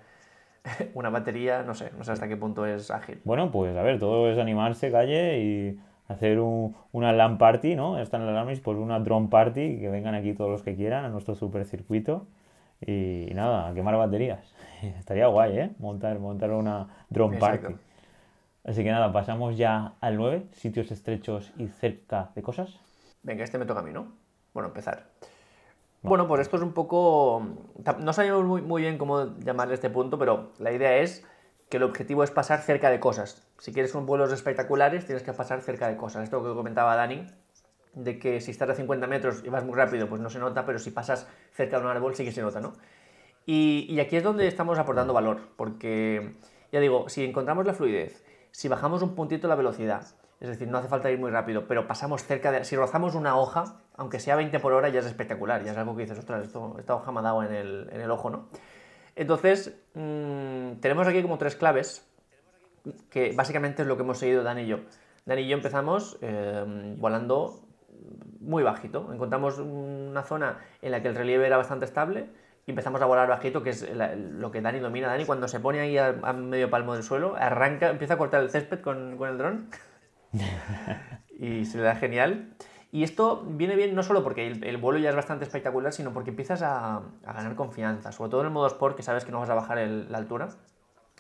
una batería, no sé, no sé hasta qué punto es ágil. Bueno, pues a ver, todo es animarse, calle y hacer un- una LAN party, ¿no? Están las LANs, pues una drone party, que vengan aquí todos los que quieran a nuestro super circuito y, nada, a quemar baterías. Estaría guay, ¿eh? Montar, montar una drone Exacto. party. Así que nada, pasamos ya al 9, sitios estrechos y cerca de cosas. Venga, este me toca a mí, ¿no? Bueno, empezar. Bueno, pues esto es un poco... No sabemos muy, muy bien cómo llamarle este punto, pero la idea es que el objetivo es pasar cerca de cosas. Si quieres con vuelos espectaculares, tienes que pasar cerca de cosas. Esto que comentaba Dani, de que si estás a 50 metros y vas muy rápido, pues no se nota, pero si pasas cerca de un árbol sí que se nota, ¿no? Y, aquí es donde estamos aportando valor, porque, ya digo, si encontramos la fluidez, si bajamos un puntito la velocidad, es decir, no hace falta ir muy rápido, pero pasamos cerca de... Si rozamos una hoja, aunque sea 20 por hora, ya es espectacular, ya es algo que dices, ostras, esto- esta hoja me ha dado en el, en el ojo, ¿no? Entonces, mm, tenemos aquí como tres claves, que básicamente es lo que hemos seguido Dan y yo. Dan y yo empezamos eh, volando muy bajito. Encontramos una zona en la que el relieve era bastante estable y empezamos a volar bajito, que es la- lo que Dani domina. Dani cuando se pone ahí a, a medio palmo del suelo, arranca, empieza a cortar el césped con, con el dron y se le da genial. Y esto viene bien no solo porque el, el vuelo ya es bastante espectacular, sino porque empiezas a, a ganar confianza, sobre todo en el modo Sport, que sabes que no vas a bajar el- la altura.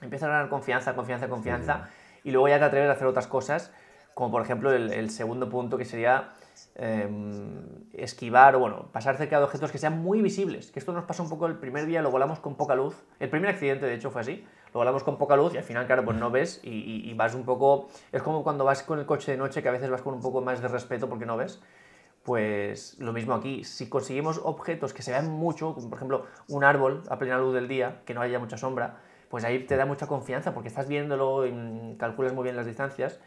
Empiezas a ganar confianza, confianza, confianza, y luego ya te atreves a hacer otras cosas, como por ejemplo el, el segundo punto que sería em, esquivar o bueno, pasar cerca de objetos que sean muy visibles. Que esto nos pasó un poco el primer día, lo volamos con poca luz. El primer accidente, de hecho, fue así. Lo volamos con poca luz y al final, claro, pues no ves y, y- y vas un poco. Es como cuando vas con el coche de noche, que a veces vas con un poco más de respeto porque no ves. Pues lo mismo aquí, si conseguimos objetos que se vean mucho, como por ejemplo un árbol a plena luz del día, que no haya mucha sombra, pues ahí te da mucha confianza porque estás viéndolo y mm, calculas muy bien las distancias.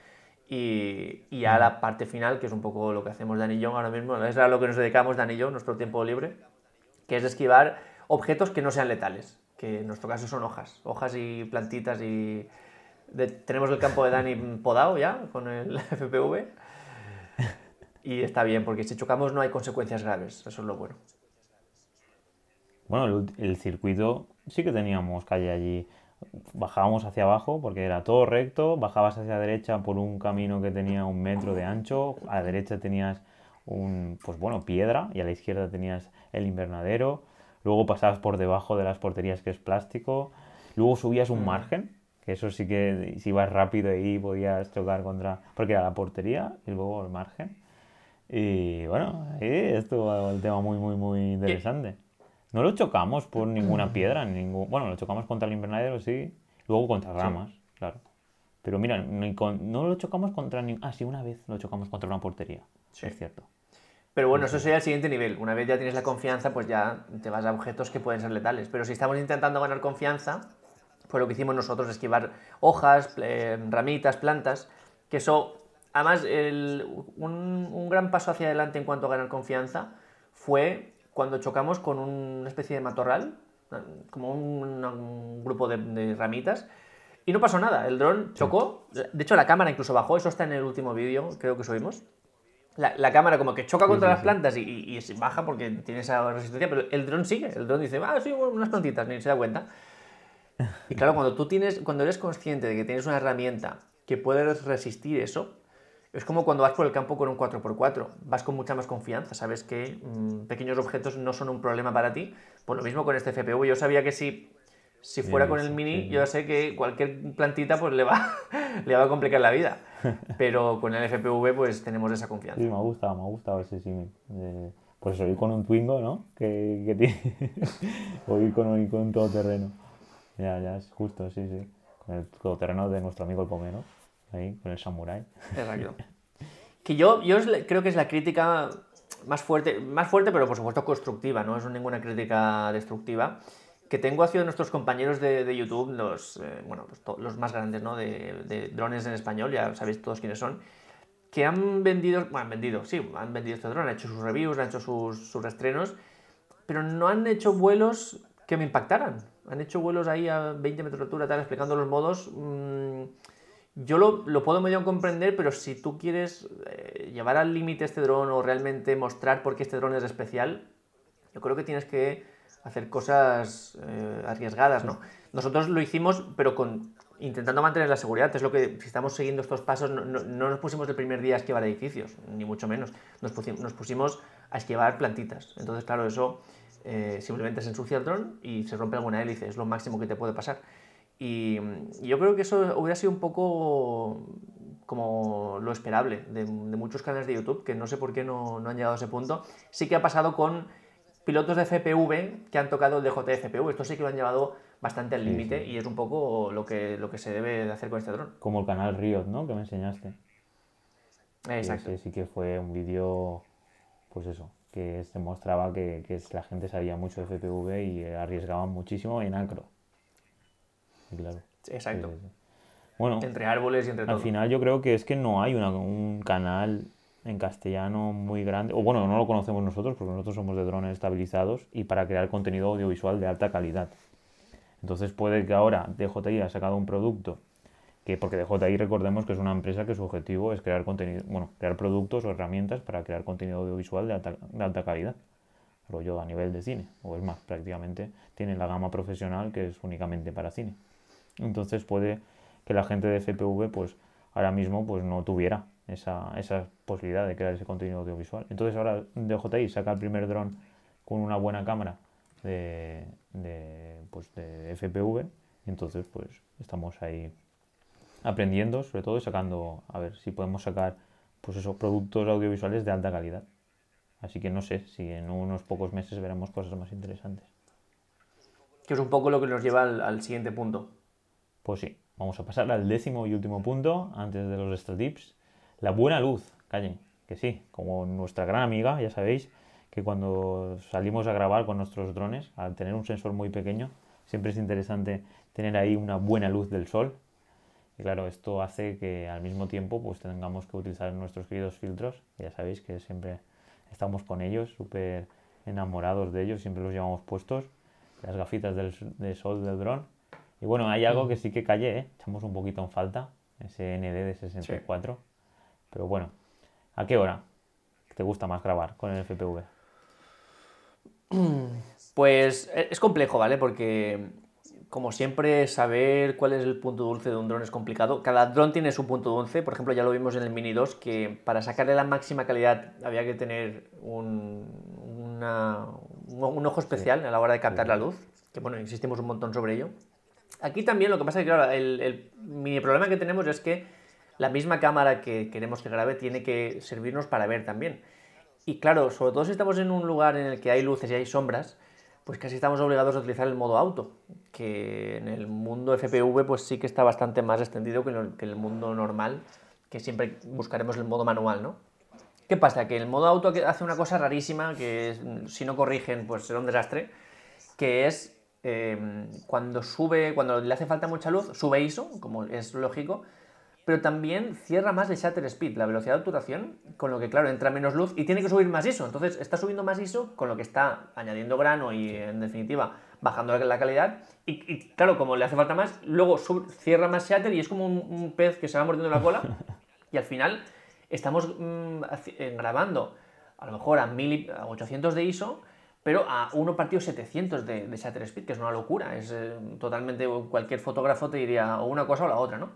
Y, y ya la parte final, que es un poco lo que hacemos Dani y yo ahora mismo, es a lo que nos dedicamos Dani y yo, nuestro tiempo libre, que es esquivar objetos que no sean letales, que en nuestro caso son hojas, hojas y plantitas y... de- tenemos el campo de Dani podado ya con el FPV y está bien porque si chocamos no hay consecuencias graves, eso es lo bueno. Bueno, el, el circuito sí que teníamos calle allí. Bajábamos hacia abajo porque era todo recto, bajabas hacia la derecha por un camino que tenía un metro de ancho, a la derecha tenías un, pues bueno, piedra y a la izquierda tenías el invernadero, luego pasabas por debajo de las porterías que es plástico, luego subías un margen, que eso sí que si ibas rápido ahí podías chocar contra, porque era la portería y luego el margen. Y bueno, ahí estuvo el tema muy, muy, muy interesante. No lo chocamos por ninguna piedra, ningún... bueno, lo chocamos contra el invernadero, sí, luego contra ramas, claro. Pero mira, ni con- no lo chocamos contra ni... Ah, sí, una vez lo chocamos contra una portería, Sí. es cierto. Pero bueno, eso sería el siguiente nivel. Una vez ya tienes la confianza, pues ya te vas a objetos que pueden ser letales. Pero si estamos intentando ganar confianza, pues lo que hicimos nosotros es esquivar hojas, eh, ramitas, plantas, que eso, además, el- un, un gran paso hacia adelante en cuanto a ganar confianza fue cuando chocamos con una especie de matorral, como un, un grupo de, de ramitas, y no pasó nada. El dron chocó, de hecho la cámara incluso bajó, eso está en el último vídeo, creo que subimos. La, la cámara como que choca contra sí, las sí. plantas y, y- y se baja porque tiene esa resistencia, pero el dron sigue. El dron dice, ah, sí, unas plantitas, ni se da cuenta. Y claro, cuando tú tienes, cuando eres consciente de que tienes una herramienta que puede resistir eso, es como cuando vas por el campo con un 4x4. Vas con mucha más confianza, sabes que mm, pequeños objetos no son un problema para ti. Pues lo mismo con este FPV. Yo sabía que si, si fuera Sí, con el sí, Mini, sí. yo ya sé que cualquier plantita pues le va, le va a complicar la vida. Pero con el FPV pues tenemos esa confianza. Sí, me ha gustado, me ha gustado ese símil. de- Por eso ir con un Twingo, ¿no? Que, que tiene... o ir con, con un todoterreno. Ya, ya, es justo, sí, sí. Con el todoterreno de nuestro amigo el Pomero. Ahí, con el Samurai. Exacto. Que yo, yo creo que es la crítica más fuerte, más fuerte, pero por supuesto constructiva, no es ninguna crítica destructiva, que tengo hacia nuestros compañeros de, YouTube, los, eh, bueno, los, más grandes ¿no? de, drones en español, ya sabéis todos quiénes son, que han vendido, bueno, han vendido, sí, han vendido este drone, han hecho sus reviews, han hecho sus, sus estrenos, pero no han hecho vuelos que me impactaran. Han hecho vuelos ahí a 20 metros de altura, tal, explicando los modos. Mm, yo lo, puedo medio comprender, pero si tú quieres eh, llevar al límite este dron o realmente mostrar por qué este dron es especial, yo creo que tienes que hacer cosas eh, arriesgadas, ¿no? Nosotros lo hicimos, pero intentando mantener la seguridad. Es lo que, si estamos siguiendo estos pasos, no, nos pusimos el primer día a esquivar edificios, ni mucho menos. Nos pusimos, nos pusimos a esquivar plantitas. Entonces, claro, eso eh, simplemente se ensucia el dron y se rompe alguna hélice, es lo máximo que te puede pasar. Y, yo creo que eso hubiera sido un poco como lo esperable de, muchos canales de YouTube, que no sé por qué no, no, han llegado a ese punto. Sí que ha pasado con pilotos de FPV que han tocado el DJI FPV. Esto sí que lo han llevado bastante al límite y es un poco lo que, lo que se debe de hacer con este dron. Como el canal Riot, ¿no? Que me enseñaste. Exacto. Sí, sí que fue un vídeo, pues eso, que se mostraba que, que, la gente sabía mucho de FPV y arriesgaban muchísimo en acro. Claro. Exacto. Bueno, entre árboles y entre Al final yo creo que es que no hay un canal en castellano muy grande, o bueno, no lo conocemos nosotros porque nosotros somos de drones estabilizados y para crear contenido audiovisual de alta calidad. Entonces puede que ahora DJI ha sacado un producto que porque DJI recordemos que es una empresa que su objetivo es crear contenido, bueno, crear productos o herramientas para crear contenido audiovisual de alta, de alta calidad, rollo a nivel de cine, o es más, prácticamente tiene la gama profesional que es únicamente para cine. Entonces puede que la gente de FPV pues ahora mismo pues no tuviera esa, esa posibilidad de crear ese contenido audiovisual. Entonces ahora DJI saca el primer dron con una buena cámara de, de, pues, de FPV entonces pues estamos ahí aprendiendo sobre todo y sacando a ver si podemos sacar pues esos productos audiovisuales de alta calidad. Así que no sé si en unos pocos meses veremos cosas más interesantes. Que es un poco lo que nos lleva al, siguiente punto pues sí vamos a pasar al décimo y último punto antes de los extra tips la buena luz calle que sí como nuestra gran amiga ya sabéis que cuando salimos a grabar con nuestros drones, al tener un sensor muy pequeño, siempre es interesante tener ahí una buena luz del sol. Y claro, esto hace que al mismo tiempo pues tengamos que utilizar nuestros queridos filtros. Ya sabéis que siempre estamos con ellos, súper enamorados de ellos, siempre los llevamos puestos, las gafitas del, de sol del dron. Y bueno, hay algo que sí que callé, ¿eh? echamos un poquito en falta, ese ND de 64. Pero bueno, ¿a qué hora te gusta más grabar con el FPV? Pues e, es complejo, ¿vale? Porque como siempre, saber cuál es el punto dulce de un dron es complicado. Cada dron tiene su punto dulce. Por ejemplo, ya lo vimos en el Mini 2, que para sacarle la máxima calidad había que tener un, un ojo especial a la hora de captar la luz. Que bueno, insistimos un montón sobre ello. Aquí también lo que pasa es que, el, el problema que tenemos es que la misma cámara que queremos que grabe tiene que servirnos para ver también. Y claro, sobre todo si estamos en un lugar en el que hay luces y hay sombras, pues casi estamos obligados a utilizar el modo auto, que en el mundo FPV pues sí que está bastante más extendido que en el mundo normal, que siempre buscaremos el modo manual, ¿no? ¿Qué pasa? Que el modo auto hace una cosa rarísima, que si no corrigen pues será un desastre, que es eh, cuando sube, cuando le hace falta mucha luz, sube ISO, como es lógico, pero también cierra más el shutter speed, la velocidad de obturación, con lo que, claro, entra menos luz y tiene que subir más ISO. Entonces, está subiendo más ISO, con lo que está añadiendo grano y, en definitiva, bajando la calidad. Y, claro, como le hace falta más, luego cierra más shutter y es como un, pez que se va mordiendo la cola. y al final, estamos mm, eh, grabando a lo mejor a, 800 de ISO, pero a 1 partido 700 de, de shutter speed, que es una locura. Es eh, totalmente, cualquier fotógrafo te diría o una cosa o la otra, ¿no?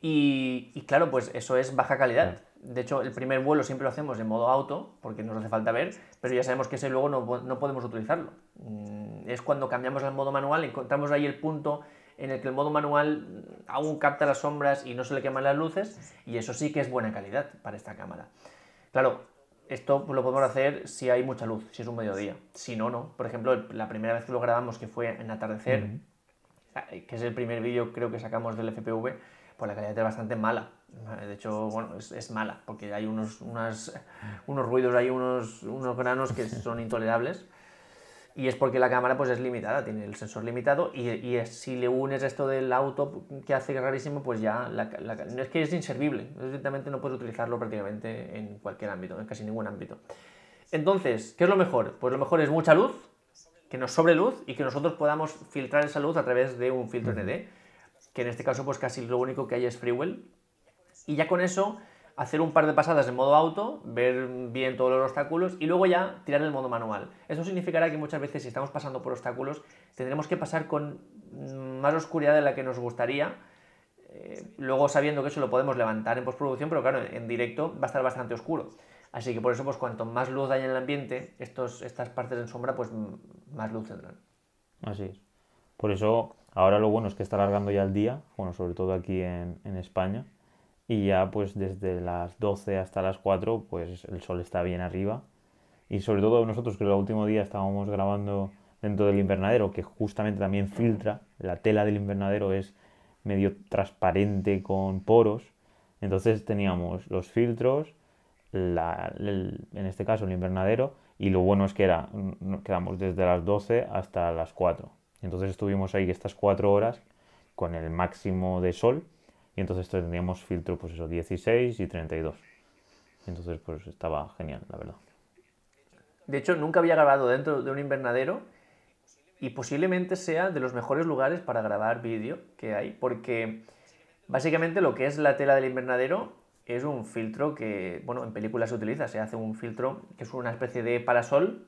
Y, claro, pues eso es baja calidad. De hecho, el primer vuelo siempre lo hacemos en modo auto, porque nos hace falta ver, pero ya sabemos que ese luego no, no podemos utilizarlo. Mm, es cuando cambiamos al modo manual, encontramos ahí el punto en el que el modo manual aún capta las sombras y no se le queman las luces, y eso sí que es buena calidad para esta cámara. Claro, esto lo podemos hacer si hay mucha luz, si es un mediodía. Si no, no. Por ejemplo, la primera vez que lo grabamos, que fue en atardecer, que es el primer vídeo creo que sacamos del FPV, pues la calidad es bastante mala. De hecho, bueno, es, es mala, porque hay unos, unas, unos ruidos, hay unos, unos granos que son intolerables. Y es porque la cámara pues es limitada, tiene el sensor limitado y, y es- si le unes esto del auto que hace rarísimo, pues ya la, la- es que es inservible. Directamente no puedes utilizarlo prácticamente en cualquier ámbito, en casi ningún ámbito. Entonces, ¿qué es lo mejor? Pues lo mejor es mucha luz, que nos sobre luz y que nosotros podamos filtrar esa luz a través de un filtro ND, que en este caso pues casi lo único que hay es Freewell. Y ya con eso hacer un par de pasadas en modo auto, ver bien todos los obstáculos y luego ya tirar el modo manual. Eso significará que muchas veces si estamos pasando por obstáculos tendremos que pasar con más oscuridad de la que nos gustaría. Eh, luego sabiendo que eso lo podemos levantar en postproducción, pero claro, en directo va a estar bastante oscuro. Así que por eso, pues cuanto más luz haya en el ambiente, estas partes en sombra, pues más luz tendrán. Así es. Por eso, ahora lo bueno es que está alargando ya el día, bueno, sobre todo aquí en España, y ya pues desde las 12 hasta las 4, pues el sol está bien arriba. Y sobre todo nosotros que el último día estábamos grabando dentro del invernadero, que justamente también filtra, la tela del invernadero es medio transparente con poros, entonces teníamos los filtros, la- en este caso el invernadero, y lo bueno es que era, nos quedamos desde las 12 hasta las 4. Entonces estuvimos ahí estas 4 horas con el máximo de sol, y entonces tendríamos filtro, pues eso, 16 y 32. Entonces, pues estaba genial, la verdad. De hecho, nunca había grabado dentro de un invernadero y posiblemente sea de los mejores lugares para grabar vídeo que hay, porque básicamente lo que es la tela del invernadero es un filtro que, bueno, en películas se utiliza, se hace un filtro que es una especie de parasol,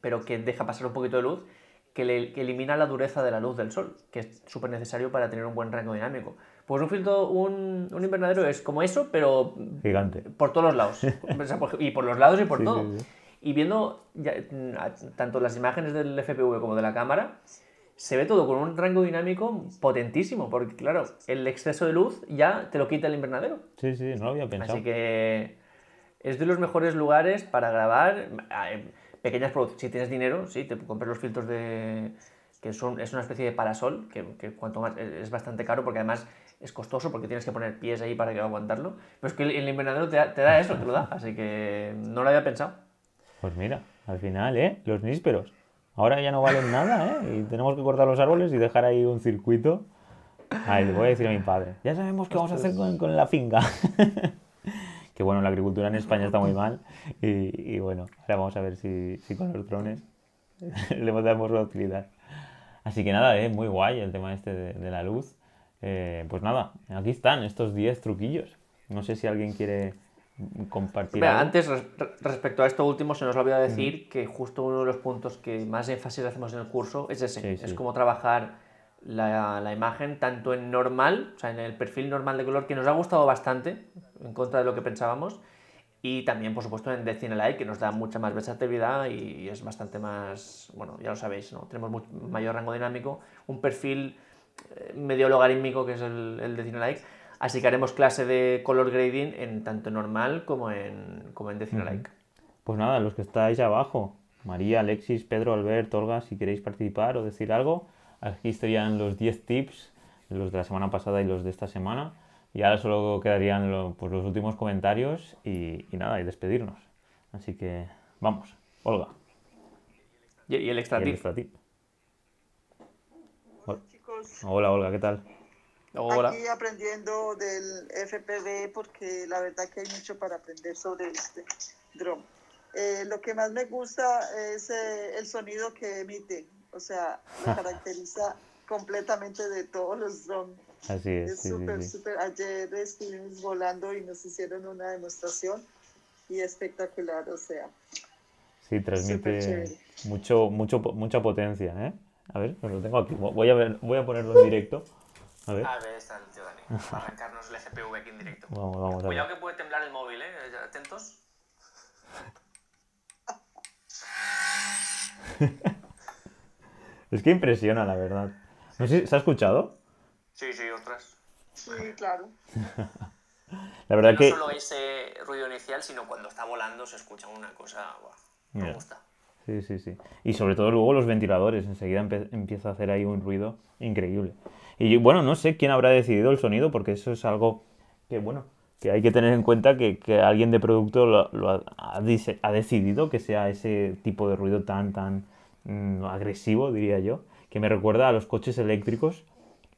pero que deja pasar un poquito de luz, que, que elimina la dureza de la luz del sol, que es súper necesario para tener un buen rango dinámico. Pues un filtro, un, un invernadero es como eso, pero Gigante. por todos los lados. Y por los lados y por Sí, todo. sí, sí. Y viendo ya, tanto las imágenes del FPV como de la cámara, se ve todo con un rango dinámico potentísimo, porque claro, el exceso de luz ya te lo quita el invernadero. Sí, sí, no lo había pensado. Así que es de los mejores lugares para grabar eh, pequeñas producciones. Si tienes dinero, sí, te compras los filtros de que son, es una especie de parasol, que, que cuanto más es es bastante caro porque además es costoso porque tienes que poner pies ahí para que aguantarlo. Pero es que el, el invernadero te da, te da eso, te lo da, así que no lo había pensado. Pues mira, al final, ¿eh? Los nísperos. Ahora ya no valen nada, ¿eh? Y tenemos que cortar los árboles y dejar ahí un circuito. Ay, le voy a decir a mi padre. Ya sabemos qué vamos a hacer con, con la finca. que bueno, la agricultura en España está muy mal. Y, y bueno, ahora vamos a ver si, si con los drones le damos la utilidad. Así que nada, ¿eh? Muy guay el tema este de, de la luz. Eh, pues nada, aquí están estos 10 truquillos. No sé si alguien quiere compartir Mira, antes, res- re- respecto a esto último, se nos olvidó decir que justo uno de los puntos que más énfasis hacemos en el curso es ese. Sí, sí. Es cómo trabajar la, la imagen tanto en normal, o sea, en el perfil normal de color, que nos ha gustado bastante, en contra de lo que pensábamos, y también, por supuesto, en Death in Light, que nos da mucha más versatilidad y es bastante más, bueno, ya lo sabéis, ¿no? Tenemos mucho mayor rango dinámico, un perfil eh, medio logarítmico que es el, el Death in Light, así que haremos clase de color grading en tanto normal como en, como en Death in Light. Pues nada, los que estáis abajo, María, Alexis, Pedro, Albert, Olga, si queréis participar o decir algo, aquí estarían los 10 tips, los de la semana pasada y los de esta semana. Y ahora solo quedarían lo- pues, los últimos comentarios y, y nada, y despedirnos. Así que vamos, Olga. Y, y el extra y el tip. extra tip. Hola, chicos. Hola, Olga, ¿qué tal? Hola. Aquí aprendiendo del FPV porque la verdad que hay mucho para aprender sobre este dron. Eh, lo que más me gusta es eh, el sonido que emite, o sea, lo caracteriza completamente de todos los drones. Así es, Es sí, sí, súper, sí. súper. Ayer estuvimos volando y nos hicieron una demostración y espectacular, o sea. Sí, transmite chévere. mucho, mucho, mucha potencia, ¿eh? A ver, lo tengo aquí. Voy a, ver, voy a ponerlo en directo. A ver, A ver, está el tío Dani. Para arrancarnos el FPV aquí en directo. vamos, vamos a ver. Cuidado que puede temblar el móvil, ¿eh? Atentos. Es que impresiona, la verdad. No sé, ¿se ha escuchado? Sí, sí. Sí, claro. La verdad no que... solo ese ruido inicial, sino cuando está volando se escucha una cosa. buah, me gusta. Sí, sí, sí. Y sobre todo luego los ventiladores. Enseguida empieza a hacer ahí un ruido increíble. Y bueno, no sé quién habrá decidido el sonido, porque eso es algo que bueno, que hay que tener en cuenta que, que alguien de producto lo, lo ha, ha decidido que sea ese tipo de ruido tan, tan mm, agresivo, diría yo, que me recuerda a los coches eléctricos,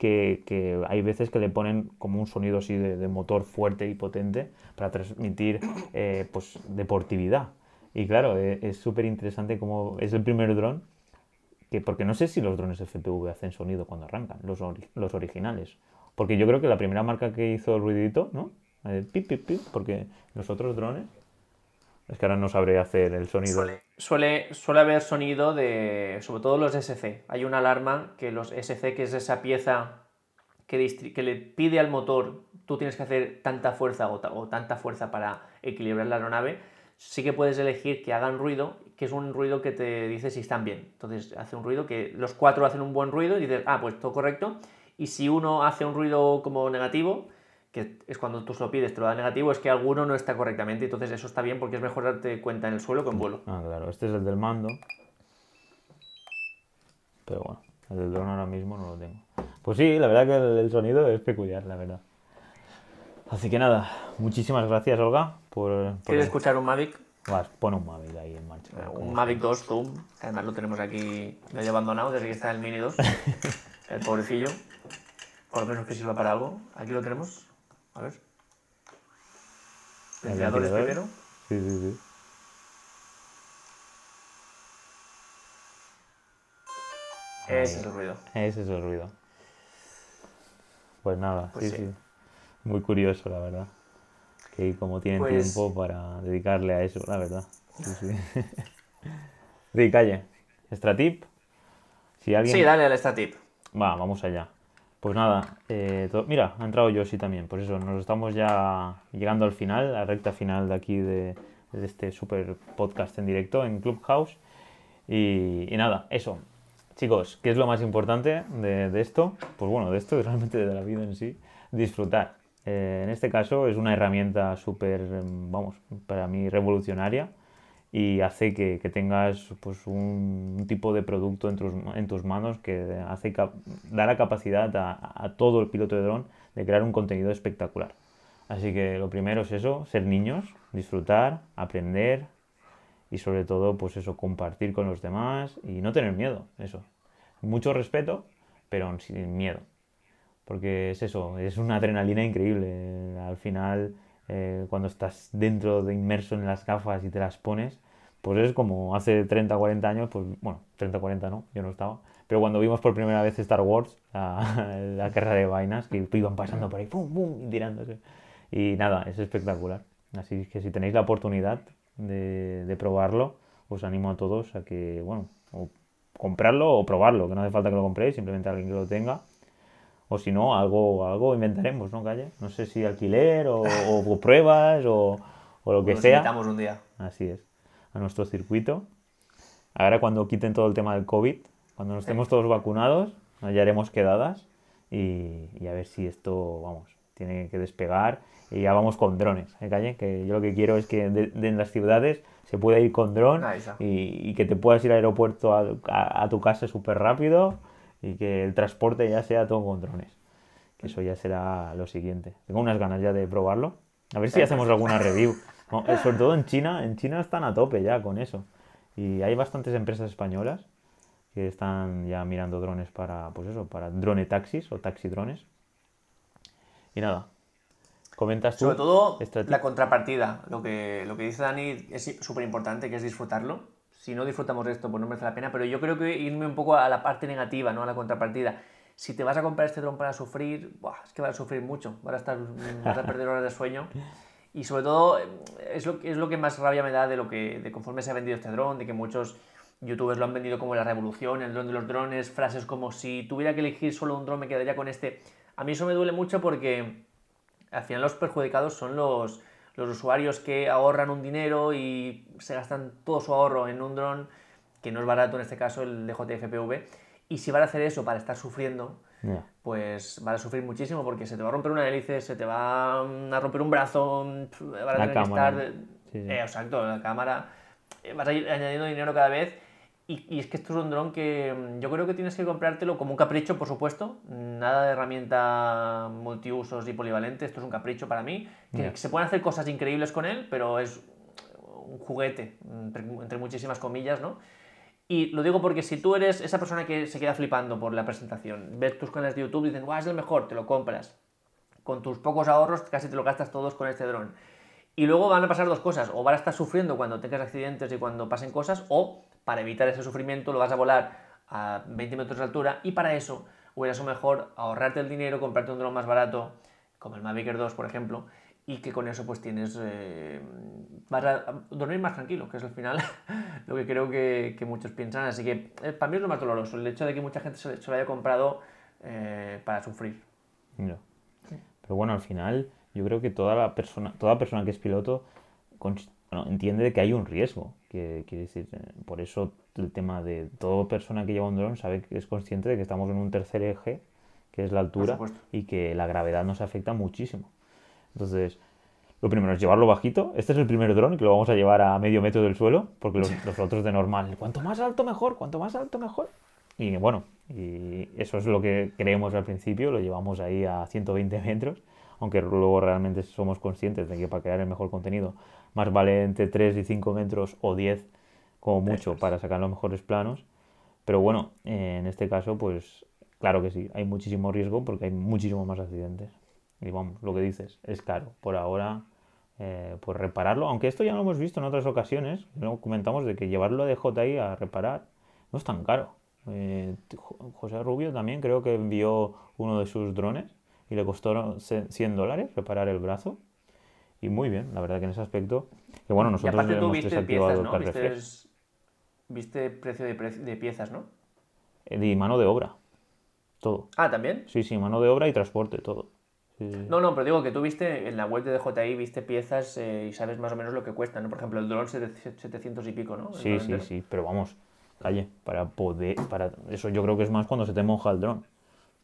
que, que hay veces que le ponen como un sonido así de, de motor fuerte y potente para transmitir eh, pues, deportividad. Y claro, eh, es súper interesante como es el primer dron, que porque no sé si los drones FPV hacen sonido cuando arrancan, los, ori- los originales. Porque yo creo que la primera marca que hizo el ruidito, ¿no? El pip, pip, pip, porque los otros drones, es que ahora no sabré hacer el sonido. Suele, suele haber sonido de, sobre todo los SC. Hay una alarma que los SC, que es esa pieza que, que le pide al motor, tú tienes que hacer tanta fuerza o, o tanta fuerza para equilibrar la aeronave, sí que puedes elegir que hagan ruido, que es un ruido que te dice si están bien. Entonces hace un ruido que los cuatro hacen un buen ruido y dices, ah, pues todo correcto. Y si uno hace un ruido como negativo, que es cuando tú se lo pides, te lo da negativo, es que alguno no está correctamente. Entonces eso está bien porque es mejor darte cuenta en el suelo que en vuelo. Ah, claro, este es el del mando. Pero bueno, el del dron ahora mismo no lo tengo. Pues sí, la verdad que el, el sonido es peculiar, la verdad. Así que nada, muchísimas gracias, Olga, por... por ¿Quieres escuchar un Mavic? Vas, pon un Mavic ahí en marcha. Un Mavic 2 Zoom, que además lo tenemos aquí medio abandonado desde que está el Mini 2. El pobrecillo. Por lo menos que sirva para algo. Aquí lo tenemos. A ver. El primero. Sí, sí, sí. Ese es el ruido. Ese es el ruido. Pues nada, Pues sí, sí. sí. Muy curioso, la verdad. Que como tienen Pues- tiempo para dedicarle a eso, la verdad. Sí, sí. Di, calle. Stratip. Si alguien... Sí, dale al Statip. Va, vamos allá. Pues nada, eh, mira, ha entrado Yoshi también. Por eso nos estamos ya llegando al final, a la recta final de aquí de, este super podcast en directo en Clubhouse. Y, y nada, eso. Chicos, ¿qué es lo más importante de, esto? Pues bueno, de esto y realmente de la vida en sí, disfrutar. Eh, en este caso es una herramienta súper, em, vamos, para mí revolucionaria y hace que, que tengas pues, un, tipo de producto en tus, en tus manos que hace da la capacidad a, a todo el piloto de dron de crear un contenido espectacular. Así que lo primero es eso, ser niños, disfrutar, aprender y sobre todo pues eso, compartir con los demás y no tener miedo, eso. Mucho respeto, pero sin miedo. Porque es eso, es una adrenalina increíble. Al final, eh, cuando estás dentro de inmerso en las gafas y te las pones, pues es como hace 30, 40 años, pues bueno, 30, 40 no, yo no estaba. Pero cuando vimos por primera vez Star Wars, la, la carrera de vainas, que iban pasando por ahí, pum, pum, y tirándose. Y nada, es espectacular. Así que si tenéis la oportunidad de, de probarlo, os animo a todos a que, bueno, o comprarlo o probarlo, que no hace falta que lo compréis, simplemente alguien que lo tenga. O si no, algo, algo inventaremos, ¿no, Calle? No sé si alquiler o, o pruebas o, o lo que Nos sea. invitamos un día. Así es, a nuestro circuito. Ahora cuando quiten todo el tema del COVID, cuando nos estemos todos vacunados, ya haremos quedadas y, y a ver si esto, vamos, tiene que despegar y ya vamos con drones, ¿eh, Calle? Que yo lo que quiero es que de, de en las ciudades se pueda ir con dron y, y que te puedas ir al aeropuerto a, a- a tu casa súper rápido y que el transporte ya sea todo con drones. Que eso ya será lo siguiente. Tengo unas ganas ya de probarlo. A ver si hacemos alguna review. No, eh, sobre todo en China, en China están a tope ya con eso. Y hay bastantes empresas españolas que están ya mirando drones para, pues eso, para drone taxis o taxi drones. Y nada, comentas tú. Sobre todo la contrapartida. Lo que, lo que dice Dani es súper importante, que es disfrutarlo. Si no disfrutamos de esto, pues no merece la pena. Pero yo creo que irme un poco a la parte negativa, ¿no? A la contrapartida. Si te vas a comprar este dron para sufrir, buah, es que vas a sufrir mucho. Vas a, estar, vas a perder horas de sueño. Y sobre todo, eh, es lo, es lo que más rabia me da de lo que de conforme se ha vendido este dron, de que muchos youtubers lo han vendido como la revolución, el dron de los drones, frases como si tuviera que elegir solo un dron me quedaría con este. A mí eso me duele mucho porque al final los perjudicados son los, los usuarios que ahorran un dinero y se gastan todo su ahorro en un dron que no es barato, en este caso el DJI FPV. Y si van a hacer eso para estar sufriendo, Pues van a sufrir muchísimo porque se te va a romper una hélice, se te va mm, a romper un brazo, mm, van a La tener que estar... Sí, sí. Eh, exacto, la cámara. eh, Vas a ir añadiendo dinero cada vez y, es que esto es un dron que mm, yo creo que tienes que comprártelo como un capricho, por supuesto. Nada de herramienta multiusos y polivalente. Esto es un capricho para mí. Que, se pueden hacer cosas increíbles con él, pero es un juguete, entre, muchísimas comillas, ¿no? Y lo digo porque si tú eres esa persona que se queda flipando por la presentación, ves tus canales de YouTube y dicen, guau, es el mejor, te lo compras. Con tus pocos ahorros casi te lo gastas todos con este dron. Y luego van a pasar dos cosas, o vas a estar sufriendo cuando tengas accidentes y cuando pasen cosas, o para evitar ese sufrimiento lo vas a volar a 20 metros de altura y para eso hubiera sido mejor ahorrarte el dinero, comprarte un dron más barato, como el Mavic Air 2 por ejemplo, y que con eso pues tienes, eh, vas a dormir más tranquilo, que es al final lo que creo que, muchos piensan. Así que eh, para mí es lo más doloroso, el hecho de que mucha gente se, lo haya comprado eh, para sufrir. Pero bueno, al final yo creo que toda, la persona, toda persona que es piloto entiende que hay un riesgo. Que, quiere decir, eh, por eso el tema de toda persona que lleva un dron sabe que es consciente de que estamos en un tercer eje, que es la altura, y que la gravedad nos afecta muchísimo. Entonces, lo primero es llevarlo bajito. Este es el primer dron que lo vamos a llevar a medio metro del suelo, porque los, otros de normal, cuanto más alto mejor, cuanto más alto mejor. Y bueno, y eso es lo que creemos al principio, lo llevamos ahí a 120 metros, aunque luego realmente somos conscientes de que para crear el mejor contenido más vale entre 3 y 5 metros o 10 como mucho para sacar los mejores planos. Pero bueno, en este caso, pues claro que sí, hay muchísimo riesgo porque hay muchísimos más accidentes. Y vamos, lo que dices, es caro. Por ahora, eh, pues repararlo, aunque esto ya lo hemos visto en otras ocasiones, lo comentamos de que llevarlo de JI a reparar no es tan caro. Eh, José Rubio también creo que envió uno de sus drones y le costó 100 dólares reparar el brazo. Y muy bien, la verdad que en ese aspecto. Que bueno, nosotros y hemos viste piezas, ¿no? Viste, precio de, de, piezas, ¿no? Y mano de obra. Todo. Ah, ¿también? Sí, sí, mano de obra y transporte, todo. No, no, pero digo que tú viste en la web de DJI, viste piezas eh, y sabes más o menos lo que cuestan, ¿no? Por ejemplo, el dron 700 y pico, ¿no? sí, sí, sí, pero vamos, calle, para poder, para eso yo creo que es más cuando se te moja el dron.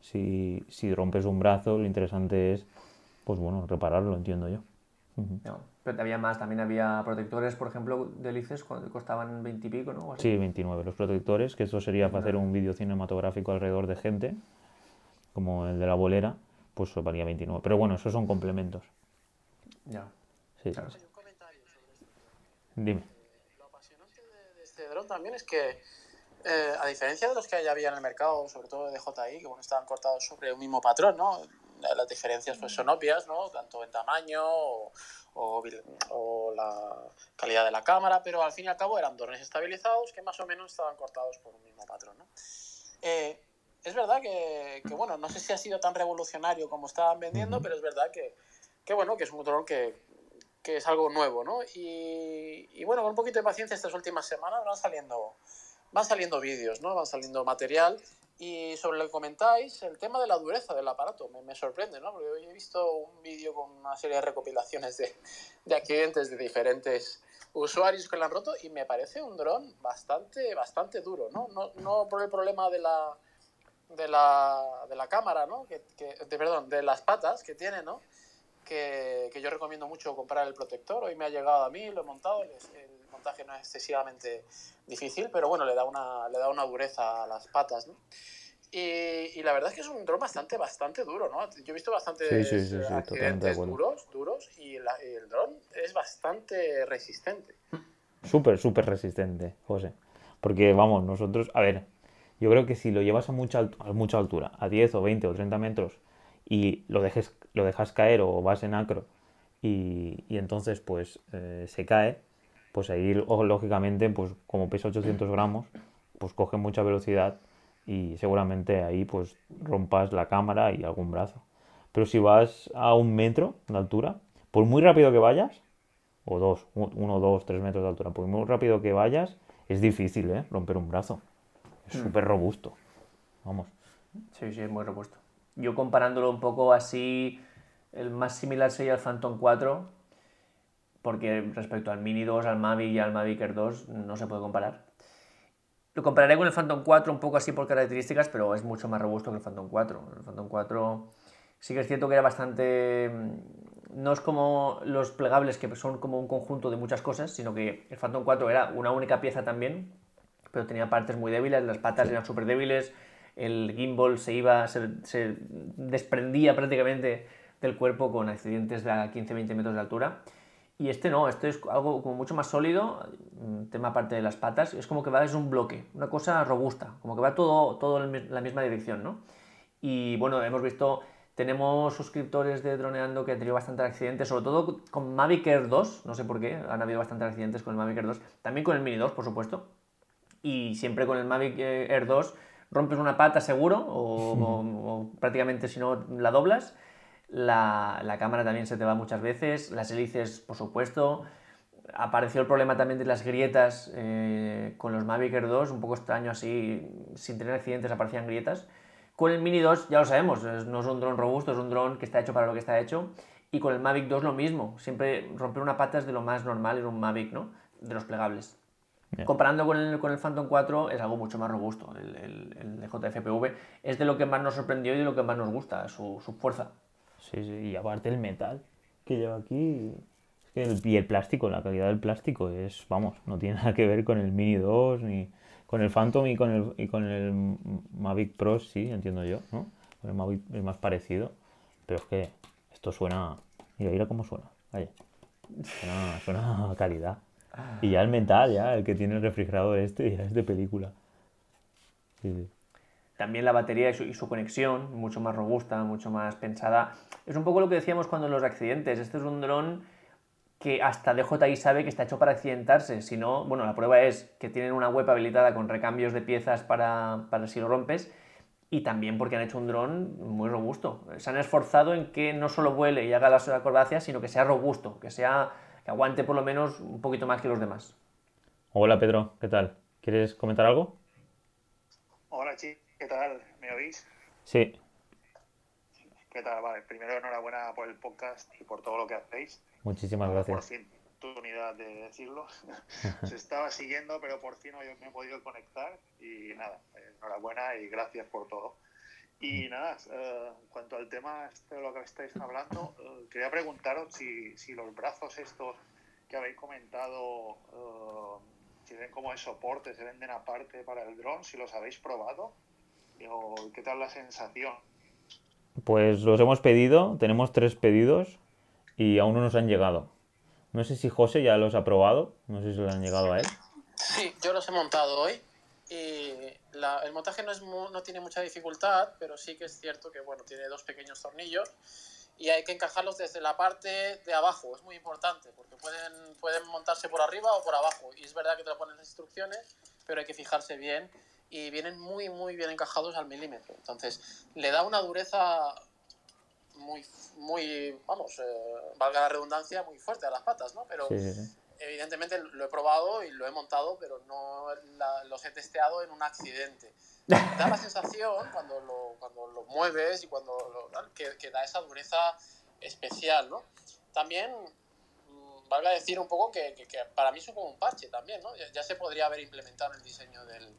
Si, si rompes un brazo, lo interesante es, pues bueno, repararlo, entiendo yo pero había más, también había protectores, por ejemplo, de hélices que costaban 20 y pico, ¿no? Sí, 29. Los protectores, que esto sería para hacer un vídeo cinematográfico alrededor de gente, como el de la bolera, pues valía 29. Pero bueno, esos son complementos. Ya. Sí, claro. Hay un comentario sobre esto. Dime. lo apasionante de, este dron también es que, eh, a diferencia de los que ya había en el mercado, sobre todo de DJI, que bueno, estaban cortados sobre un mismo patrón, ¿no? las diferencias pues, son obvias, ¿no? tanto en tamaño o, o, la calidad de la cámara, pero al fin y al cabo eran drones estabilizados que más o menos estaban cortados por un mismo patrón. ¿no? Eh, es verdad que, que, bueno, no sé si ha sido tan revolucionario como estaban vendiendo, pero es verdad que, que bueno, que es un dron que, que es algo nuevo, ¿no? Y, y, bueno, con un poquito de paciencia estas últimas semanas van saliendo, van saliendo vídeos, ¿no? Van saliendo material y sobre lo que comentáis, el tema de la dureza del aparato me, me sorprende, ¿no? Porque hoy he visto un vídeo con una serie de recopilaciones de, de accidentes de diferentes usuarios que lo han roto y me parece un dron bastante, bastante duro, ¿no? No, no por el problema de la, de la, de la cámara, ¿no? Que, que, de, perdón, de las patas que tiene, ¿no? Que, que, yo recomiendo mucho comprar el protector. Hoy me ha llegado a mí, lo he montado, el, el montaje no es excesivamente difícil, pero bueno, le da una, le da una dureza a las patas, ¿no? Y, y, la verdad es que es un dron bastante, bastante duro, ¿no? Yo he visto bastantes sí, sí, sí, accidentes duros, duros, y, la, y, el dron es bastante resistente. Súper, súper resistente, José. Porque, vamos, nosotros, a ver, yo creo que si lo llevas a mucha, altura, a 10 o 20 o 30 metros, y lo, dejes, lo dejas caer o vas en acro, y, y entonces, pues, eh, se cae, pues ahí lógicamente, pues como pesa 800 gramos, pues coge mucha velocidad y seguramente ahí pues rompas la cámara y algún brazo. Pero si vas a un metro de altura, por muy rápido que vayas, o dos, uno, dos, tres metros de altura, por muy rápido que vayas, es difícil ¿eh? romper un brazo. Es hmm. súper robusto. Vamos. Sí, sí, es muy robusto. Yo comparándolo un poco así, el más similar sería el Phantom 4, porque respecto al Mini 2, al Mavic y al Mavic Air 2 no se puede comparar. Lo compararé con el Phantom 4 un poco así por características, pero es mucho más robusto que el Phantom 4. El Phantom 4 sí que es cierto que era bastante... Mm, no es como los plegables que son como un conjunto de muchas cosas, sino que el Phantom 4 era una única pieza también, pero tenía partes muy débiles, las patas eran súper débiles, el gimbal se iba, se, se, desprendía prácticamente del cuerpo con accidentes de a 15-20 metros de altura. Y este no, este es algo como mucho más sólido, tema aparte de las patas, es como que va, es un bloque, una cosa robusta, como que va todo, todo en la misma dirección, ¿no? Y bueno, hemos visto, tenemos suscriptores de Droneando que han tenido bastantes accidentes, sobre todo con Mavic Air 2, no sé por qué, han habido bastantes accidentes con el Mavic Air 2, también con el Mini 2, por supuesto, y siempre con el Mavic Air 2 rompes una pata seguro, o, prácticamente si no la doblas, la, la, cámara también se te va muchas veces, las hélices, por supuesto. Apareció el problema también de las grietas eh, con los Mavic Air 2, un poco extraño así, sin tener accidentes aparecían grietas. Con el Mini 2 ya lo sabemos, no es un dron robusto, es un dron que está hecho para lo que está hecho. Y con el Mavic 2 lo mismo, siempre romper una pata es de lo más normal en un Mavic, ¿no? De los plegables. Comparando con el, con el, Phantom 4 es algo mucho más robusto. El, el, el, JFPV es de lo que más nos sorprendió y de lo que más nos gusta, su, su fuerza. Sí, sí, y aparte el metal que lleva aquí. Es que el, y el plástico, la calidad del plástico es, vamos, no tiene nada que ver con el Mini 2 ni con el Phantom y con el, y con el Mavic Pro, sí, entiendo yo, ¿no? Con el Mavic es más parecido, pero es que esto suena. Mira, mira cómo suena. Vaya. Suena, suena a calidad. Y ya el metal, ya, el que tiene el refrigerador este, ya es de película. También la batería y su, conexión, mucho más robusta, mucho más pensada. Es un poco lo que decíamos cuando los accidentes. Este es un dron que hasta DJI sabe que está hecho para accidentarse. Si no, bueno, la prueba es que tienen una web habilitada con recambios de piezas para, para si lo rompes y también porque han hecho un dron muy robusto. Se han esforzado en que no solo vuele y haga las acrobacias, sino que sea robusto, que sea que aguante por lo menos un poquito más que los demás. Hola Pedro, ¿qué tal? ¿Quieres comentar algo? Hola, chicos. ¿Qué tal? ¿Me oís? Sí. ¿Qué tal? Vale, primero enhorabuena por el podcast y por todo lo que hacéis. Muchísimas gracias. Por fin, oportunidad de decirlo. Se estaba siguiendo, pero por fin hoy me he podido conectar y nada, enhorabuena y gracias por todo. Y nada, eh, en cuanto al tema este de lo que estáis hablando, eh, quería preguntaros si, si, los brazos estos que habéis comentado, eh, si ven como de soporte, se venden aparte para el dron, si los habéis probado. ¿Qué tal la sensación? Pues los hemos pedido, tenemos tres pedidos y aún no nos han llegado. No sé si José ya los ha probado, no sé si los han llegado a él. Sí, yo los he montado hoy y la, el montaje no, es no tiene mucha dificultad, pero sí que es cierto que bueno, tiene dos pequeños tornillos y hay que encajarlos desde la parte de abajo, es muy importante porque pueden, pueden montarse por arriba o por abajo y es verdad que te lo ponen las instrucciones, pero hay que fijarse bien y vienen muy, muy bien encajados al milímetro. Entonces, le da una dureza muy, muy vamos, eh, valga la redundancia, muy fuerte a las patas, ¿no? Pero sí, sí, sí. Evidentemente lo he probado y lo he montado, pero no la, los he testeado en un accidente. Da la sensación cuando lo, cuando lo mueves y cuando lo, que, que da esa dureza especial, ¿no? También valga decir un poco que, que, que, para mí es como un parche también, ¿no? Ya, ya, se podría haber implementado en el diseño del,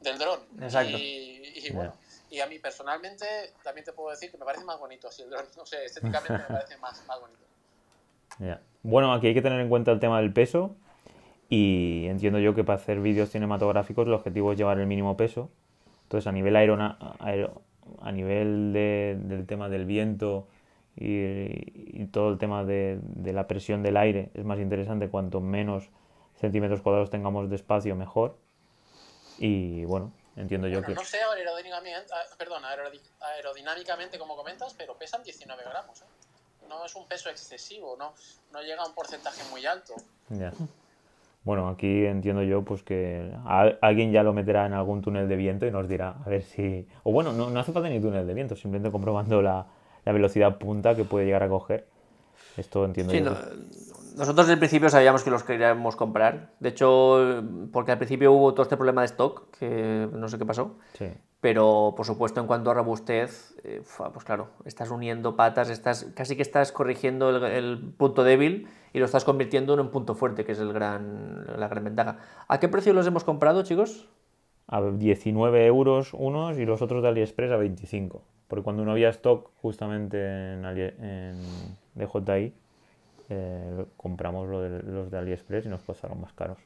del dron. Exacto. Y, y bueno, yeah. y a mí personalmente también te puedo decir que me parece más bonito así el dron. No sé, estéticamente me parece más, más bonito. Yeah. Bueno, aquí hay que tener en cuenta el tema del peso. Y entiendo yo que para hacer vídeos cinematográficos el objetivo es llevar el mínimo peso. Entonces, a nivel aerona, aero, a nivel de, del tema del viento y, y todo el tema de, de, la presión del aire es más interesante cuanto menos centímetros cuadrados tengamos de espacio mejor y bueno entiendo yo bueno, que no sé aerodinámicamente perdón aerodinámicamente como comentas pero pesan 19 gramos ¿eh? No es un peso excesivo no no llega a un porcentaje muy alto ya bueno, aquí entiendo yo pues que a, alguien ya lo meterá en algún túnel de viento y nos dirá a ver si... O bueno, no, no hace falta ni túnel de viento, simplemente comprobando la, la velocidad punta que puede llegar a coger. Esto entiendo sí, yo. No, nosotros desde el principio sabíamos que los queríamos comprar. De hecho, porque al principio hubo todo este problema de stock, que no sé qué pasó. Sí. Pero, por supuesto, en cuanto a robustez, eh, pues claro, estás uniendo patas, estás, casi que estás corrigiendo el, el, punto débil y lo estás convirtiendo en un punto fuerte, que es el gran, la gran ventaja. ¿A qué precio los hemos comprado, chicos? A 19 euros unos y los otros de AliExpress a 25. Porque cuando no había stock justamente en, en DJI, eh, compramos lo de, los de AliExpress y nos costaron más caros.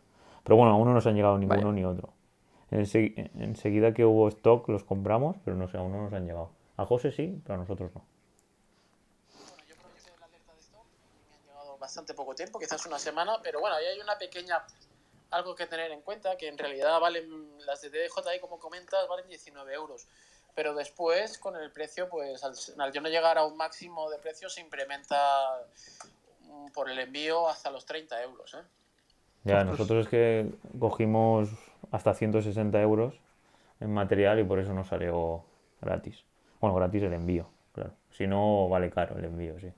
Pero bueno, aún no nos han llegado ninguno vale. ni otro. Ense- enseguida que hubo stock los compramos, pero no sé, aún no nos han llegado. A José sí, pero a nosotros no. Bueno, yo la alerta de y me han llegado bastante poco tiempo, quizás una semana, pero bueno, ahí hay una pequeña algo que tener en cuenta, que en realidad valen las de DJI, como comentas, valen 19 euros. Pero después, con el precio, pues al, al yo no llegar a un máximo de precio, se incrementa por el envío hasta los 30 euros. ¿eh? Ya, nosotros es que cogimos hasta 160 euros en material y por eso nos salió gratis. Bueno, gratis el envío, claro. Si no, vale caro el envío, sí.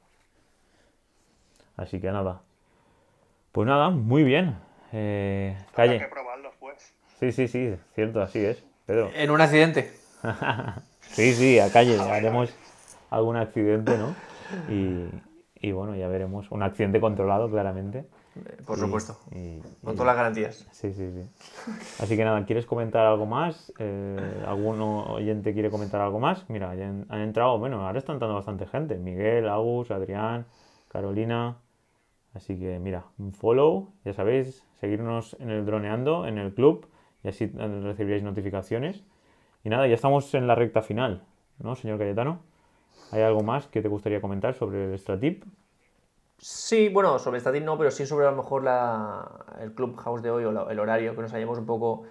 Así que nada. Pues nada, muy bien. Eh, Habrá que calle. probarlos, pues. Sí, sí, sí, cierto, así es. Pedro. En un accidente. Sí, sí, a calle. Haremos algún accidente, ¿no? Y, y bueno, ya veremos. Un accidente controlado, claramente. Por supuesto. Y- Con y- todas las garantías. Sí, sí, sí. Así que nada, ¿quieres comentar algo más? Eh, ¿Algún oyente quiere comentar algo más? Mira, ya han, han entrado, bueno, ahora está entrando bastante gente. Miguel, Agus, Adrián, Carolina. Así que mira, un follow, ya sabéis, seguirnos en el droneando, en el club, y así recibiréis notificaciones. Y nada, ya estamos en la recta final, ¿no, señor Cayetano? ¿Hay algo más que te gustaría comentar sobre el Stratip? Sí, bueno, sobre Static no, pero sí sobre a lo mejor la, el Clubhouse de hoy o la- el horario, que nos hayamos un poco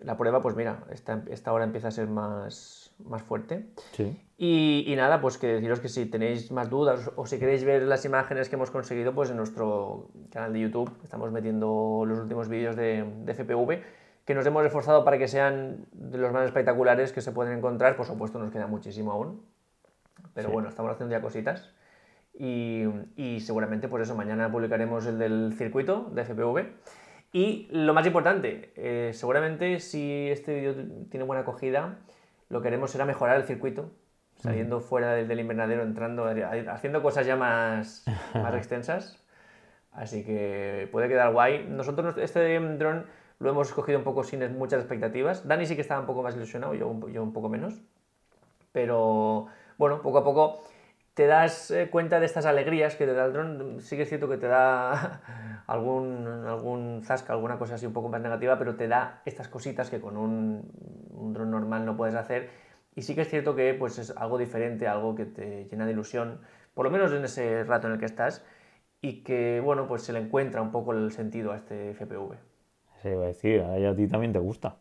la prueba, pues mira, esta, esta hora empieza a ser más, más fuerte. Sí. Y, y nada, pues que deciros que si tenéis más dudas o si queréis ver las imágenes que hemos conseguido, pues en nuestro canal de YouTube estamos metiendo los últimos vídeos de, de FPV, que nos hemos esforzado para que sean de los más espectaculares que se pueden encontrar. Por supuesto, nos queda muchísimo aún, pero Sí. bueno, estamos haciendo ya cositas. Y, y seguramente, pues eso, mañana publicaremos el del circuito de FPV. Y lo más importante, eh, seguramente si este vídeo tiene buena acogida, lo que haremos será mejorar el circuito, saliendo fuera del, del invernadero, entrando, haciendo cosas ya más, más extensas. Así que puede quedar guay. Nosotros este dron lo hemos escogido un poco sin muchas expectativas. Dani sí que estaba un poco más ilusionado, yo, yo un poco menos. Pero bueno, poco a poco te das eh, cuenta de estas alegrías que te da el dron. Sí que es cierto que te da algún, algún zasca, alguna cosa así un poco más negativa, pero te da estas cositas que con un, un dron normal no puedes hacer. Y sí que es cierto que pues, es algo diferente, algo que te llena de ilusión, por lo menos en ese rato en el que estás, y que bueno, pues se le encuentra un poco el sentido a este FPV. Se iba a decir, a ti también te gusta.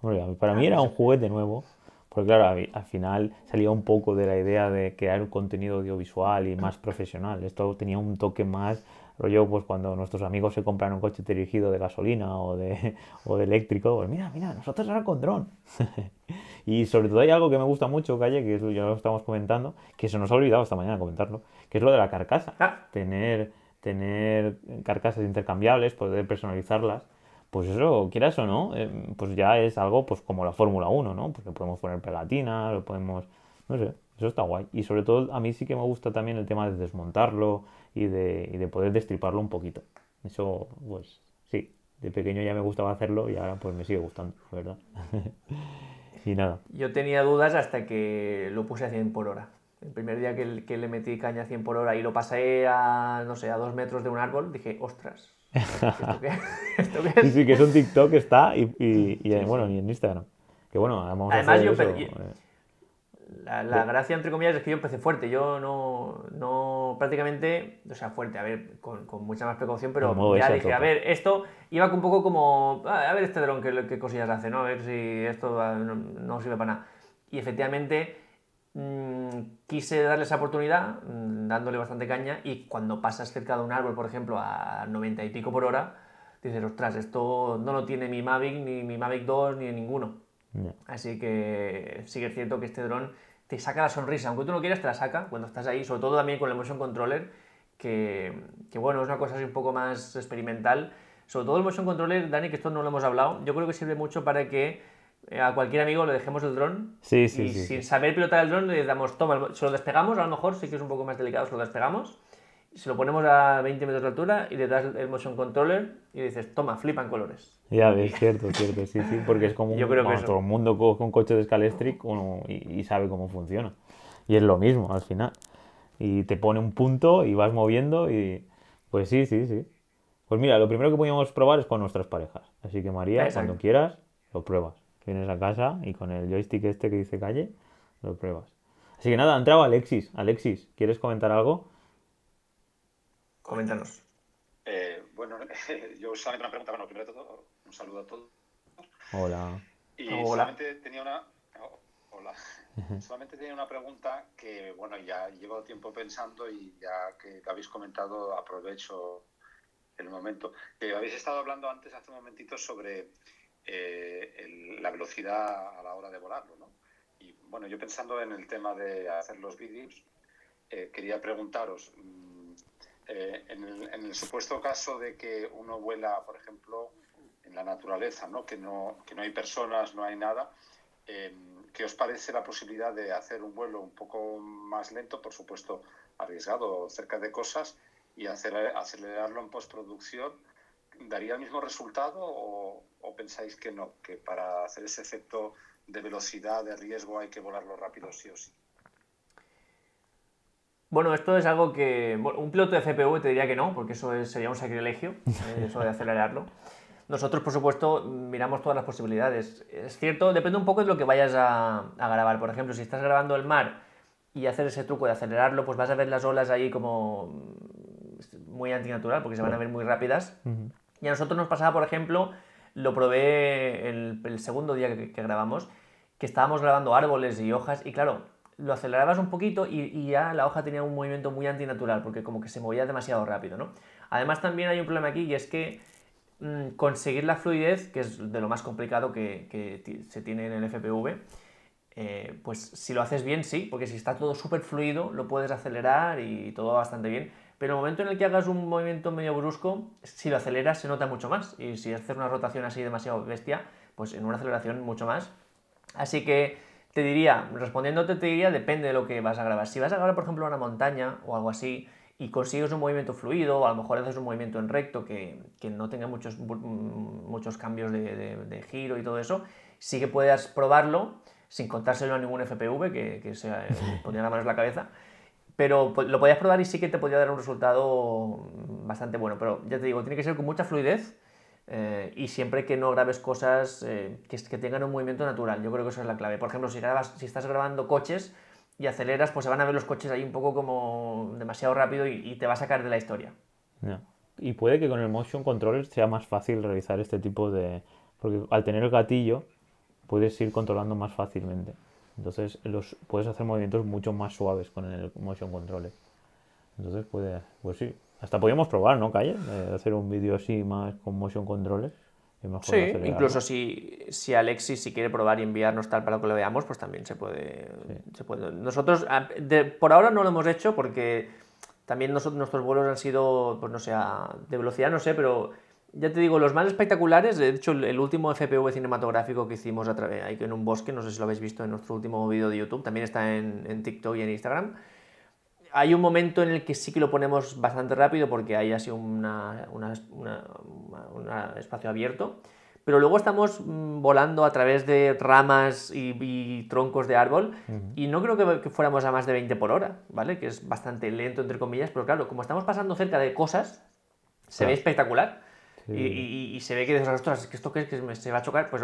Hombre, para mí era un juguete nuevo, porque claro, al final salía un poco de la idea de crear un contenido audiovisual y más profesional. Esto tenía un toque más, rollo, pues cuando nuestros amigos se compran un coche dirigido de gasolina o de, o de eléctrico, pues mira, mira, nosotros ahora con dron. y sobre todo hay algo que me gusta mucho, Calle, que ya lo estamos comentando, que se nos ha olvidado esta mañana comentarlo, que es lo de la carcasa Ah, tener, tener carcasas intercambiables, poder personalizarlas, pues eso, quieras o no, eh, pues ya es algo pues como la Fórmula 1, ¿no? Porque podemos poner pegatina, lo podemos, no sé, eso está guay. Y sobre todo a mí sí que me gusta también el tema de desmontarlo y de, y de poder destriparlo un poquito. Eso, pues sí, de pequeño ya me gustaba hacerlo y ahora pues me sigue gustando, ¿verdad? y nada. Yo tenía dudas hasta que lo puse a 100 por hora. El primer día que, que le metí caña a 100 por hora y lo pasé a, no sé, a dos metros de un árbol, dije, ostras, ¿esto qué, ¿Esto qué Sí, es? sí, que eso en TikTok está y, y, y, bueno, y en Instagram. Que bueno, vamos a Además, hacer yo eso, pe- eh. La, la gracia, entre comillas, es que yo empecé fuerte. Yo no, no prácticamente, o sea, fuerte, a ver, con, con mucha más precaución, pero ya a dije, a ver, esto iba un poco como, "Ah, a ver este dron qué, qué cosillas hace, ¿no? A ver si esto no, no sirve para nada. Y efectivamente quise darle esa oportunidad, mm, dándole bastante caña, y cuando pasas cerca de un árbol, por ejemplo, a 90 y pico por hora, dices, ostras, esto no lo tiene mi Mavic, ni mi Mavic 2, ni ninguno. Así que sí que es cierto que este dron te saca la sonrisa, aunque tú no quieras, te la saca cuando estás ahí, sobre todo también con el motion controller, que, que bueno, es una cosa así un poco más experimental. Sobre todo el motion controller, Dani, que esto no lo hemos hablado, yo creo que sirve mucho para que a cualquier amigo le dejemos el dron Sí, sí, y sí, sin saber pilotar el dron le damos, toma, se lo despegamos, a lo mejor sí que es un poco más delicado, se lo despegamos, se lo ponemos a 20 metros de altura y le das el motion controller y le dices, toma, flipan colores. Ya ves, cierto, cierto, sí, sí, porque es como un, Yo creo que eso. todo el mundo co- con, coche de Scalestric uno, y, y sabe cómo funciona. Y es lo mismo al final. Y te pone un punto y vas moviendo y pues sí, sí, sí. Pues mira, lo primero que podíamos probar es con nuestras parejas. Así que María, Exacto. cuando quieras, lo pruebas. Vienes a casa y con el joystick este que dice calle, lo pruebas. Así que nada, ha entrado Alexis. Alexis, ¿quieres comentar algo? Coméntanos. Eh, bueno, yo solamente una pregunta. Bueno, primero de todo, un saludo a todos. Hola. Y Hola. solamente tenía una. oh, hola. Solamente tenía una pregunta que, bueno, ya llevo tiempo pensando y ya que habéis comentado, aprovecho el momento. Que habéis estado hablando antes, hace un momentito, sobre eh, el- la velocidad a la hora de volarlo, ¿no? Y bueno, yo pensando en el tema de hacer los vídeos, eh, quería preguntaros, mm, eh, en, el, en el supuesto caso de que uno vuela, por ejemplo, en la naturaleza, ¿no? Que, no, que no hay personas, no hay nada, eh, ¿qué os parece la posibilidad de hacer un vuelo un poco más lento, por supuesto arriesgado, cerca de cosas, y hacer, acelerarlo en postproducción? ¿Daría el mismo resultado o, o pensáis que no? Que para hacer ese efecto de velocidad, de riesgo, hay que volarlo rápido sí o sí. Bueno, esto es algo que. bueno, un piloto de CPU te diría que no, porque eso es- sería un sacrilegio, eh, eso de acelerarlo. Nosotros, por supuesto, miramos todas las posibilidades. Es cierto, depende un poco de lo que vayas a, a grabar. Por ejemplo, si estás grabando el mar y hacer ese truco de acelerarlo, pues vas a ver las olas ahí como muy antinatural, porque se van a ver muy rápidas. Y a nosotros nos pasaba, por ejemplo, lo probé el, segundo día que, grabamos, que estábamos grabando árboles y hojas, y claro, lo acelerabas un poquito y, ya la hoja tenía un movimiento muy antinatural, porque como que se movía demasiado rápido, ¿no? Además también hay un problema aquí y es que mm, conseguir la fluidez, que es de lo más complicado que, se tiene en el FPV, eh, pues si lo haces bien, sí, porque si está todo súper fluido, lo puedes acelerar y todo bastante bien. Pero el momento en el que hagas un movimiento medio brusco, si lo aceleras se nota mucho más. Y si haces una rotación así demasiado bestia, pues en una aceleración mucho más. Así que te diría, respondiéndote, te diría, depende de lo que vas a grabar. Si vas a grabar, por ejemplo, una montaña o algo así, y consigues un movimiento fluido, o a lo mejor haces un movimiento en recto que, que no tenga muchos, mm, muchos cambios de, de- de giro y todo eso, sí que puedas probarlo sin contárselo a ningún FPV que, que se eh, ponía la mano en la cabeza. Pero po- lo podías probar y sí que te podía dar un resultado bastante bueno. Pero ya te digo, tiene que ser con mucha fluidez eh, y siempre que no grabes cosas eh, que, que tengan un movimiento natural. Yo creo que eso es la clave. Por ejemplo, si, grabas, si estás grabando coches y aceleras, pues se van a ver los coches ahí un poco como demasiado rápido y, y te va a sacar de la historia. Ya. Y puede que con el motion controller sea más fácil realizar este tipo de... Porque al tener el gatillo puedes ir controlando más fácilmente. Entonces los, puedes hacer movimientos mucho más suaves con el motion controller. Entonces puede... Pues sí. Hasta podríamos probar, ¿no, Calle? Eh, hacer un vídeo así más con motion controller. mejor Sí, incluso si, si Alexis si quiere probar y enviarnos tal para que lo veamos, pues también se puede. Se puede. Nosotros, de- por ahora no lo hemos hecho porque también nosotros, nuestros vuelos han sido, pues no sé, de velocidad no sé, pero ya te digo, los más espectaculares, de hecho el, último FPV cinematográfico que hicimos a través, ahí en un bosque, no sé si lo habéis visto en nuestro último vídeo de YouTube, también está en, en TikTok y en Instagram. Hay un momento en el que sí que lo ponemos bastante rápido porque hay así un espacio abierto. Pero luego estamos mm, volando a través de ramas y, y troncos de árbol y no creo que, que fuéramos a más de 20 por hora, ¿vale? Que es bastante lento, entre comillas, pero claro, como estamos pasando cerca de cosas, se ve Claro. espectacular. Sí. Y, y- y se ve que dices, ostras, ¿que esto qué es? que me- se va a chocar? Pues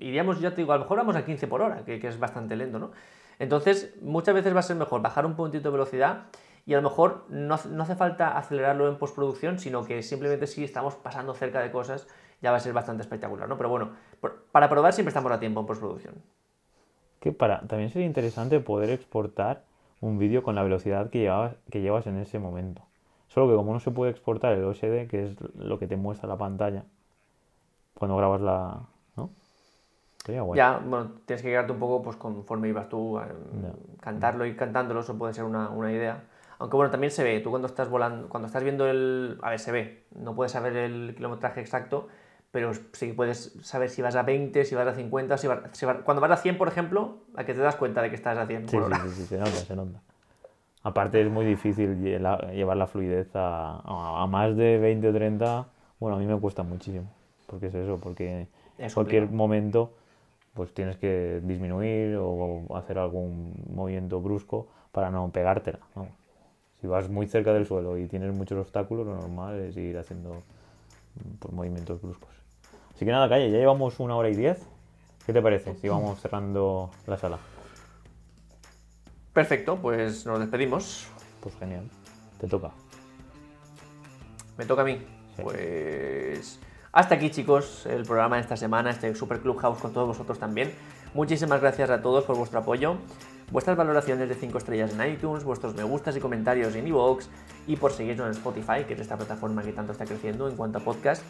iríamos, ya te digo, a lo mejor vamos a 15 por hora, que, que es bastante lento, ¿no? Entonces, muchas veces va a ser mejor bajar un puntito de velocidad y a lo mejor no, hace- no hace falta acelerarlo en postproducción, sino que simplemente si estamos pasando cerca de cosas ya va a ser bastante espectacular, ¿no? Pero bueno, por- para probar siempre estamos a tiempo en postproducción. Que para, también sería interesante poder exportar un vídeo con la velocidad que llevas, que llevas en ese momento. Solo que como no se puede exportar el OSD, que es lo que te muestra la pantalla, cuando grabas la... ¿No? Sería guay. Ya, bueno, tienes que quedarte un poco pues conforme ibas tú, eh, Ya. cantarlo y cantándolo, eso puede ser una, una idea. Aunque bueno, también se ve, tú cuando estás volando, cuando estás viendo el... A ver, se ve, no puedes saber el kilometraje exacto, pero sí puedes saber si vas a 20, si vas a 50, si vas, si vas- Cuando vas a 100, por ejemplo, a que te das cuenta de que estás a 100 Sí, por sí, hora. sí, sí, se nota, se nota. Aparte es muy difícil llevar la fluidez a, a- más de 20 o 30. Bueno, a mí me cuesta muchísimo. Porque es eso, porque en cualquier momento pues tienes que disminuir o hacer algún movimiento brusco para no pegártela. vamos. Si vas muy cerca del suelo y tienes muchos obstáculos, lo normal es ir haciendo mm, pues, movimientos bruscos. Así que nada, calle, ya llevamos una hora y diez. ¿Qué te parece si vamos cerrando la sala? Perfecto, pues nos despedimos. Pues genial. Te toca. Me toca a mí. Sí. Pues hasta aquí, chicos, el programa de esta semana, este Super Clubhouse con todos vosotros también. Muchísimas gracias a todos por vuestro apoyo, vuestras valoraciones de 5 estrellas en iTunes, vuestros me gustas y comentarios en iVoox y por seguirnos en Spotify, que es esta plataforma que tanto está creciendo en cuanto a podcast.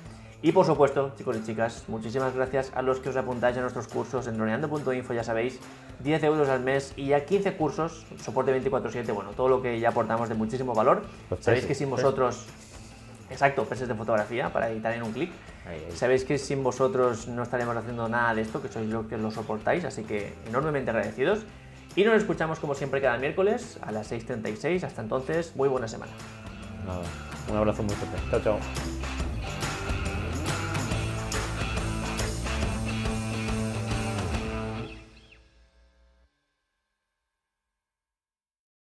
Y por supuesto, chicos y chicas, muchísimas gracias a los que os apuntáis a nuestros cursos en droneando.info, ya sabéis, 10 euros al mes y ya 15 cursos, soporte 24/7, bueno, todo lo que ya aportamos de muchísimo valor. Los Sabéis precios, que sin vosotros... Exacto, presets de fotografía para editar en un clic. Sabéis que sin vosotros no estaremos haciendo nada de esto, que sois los que lo soportáis, así que enormemente agradecidos. Y nos escuchamos como siempre cada miércoles a las 6.36. Hasta entonces, muy buena semana. Nada. Un abrazo muy fuerte. Chao, chao.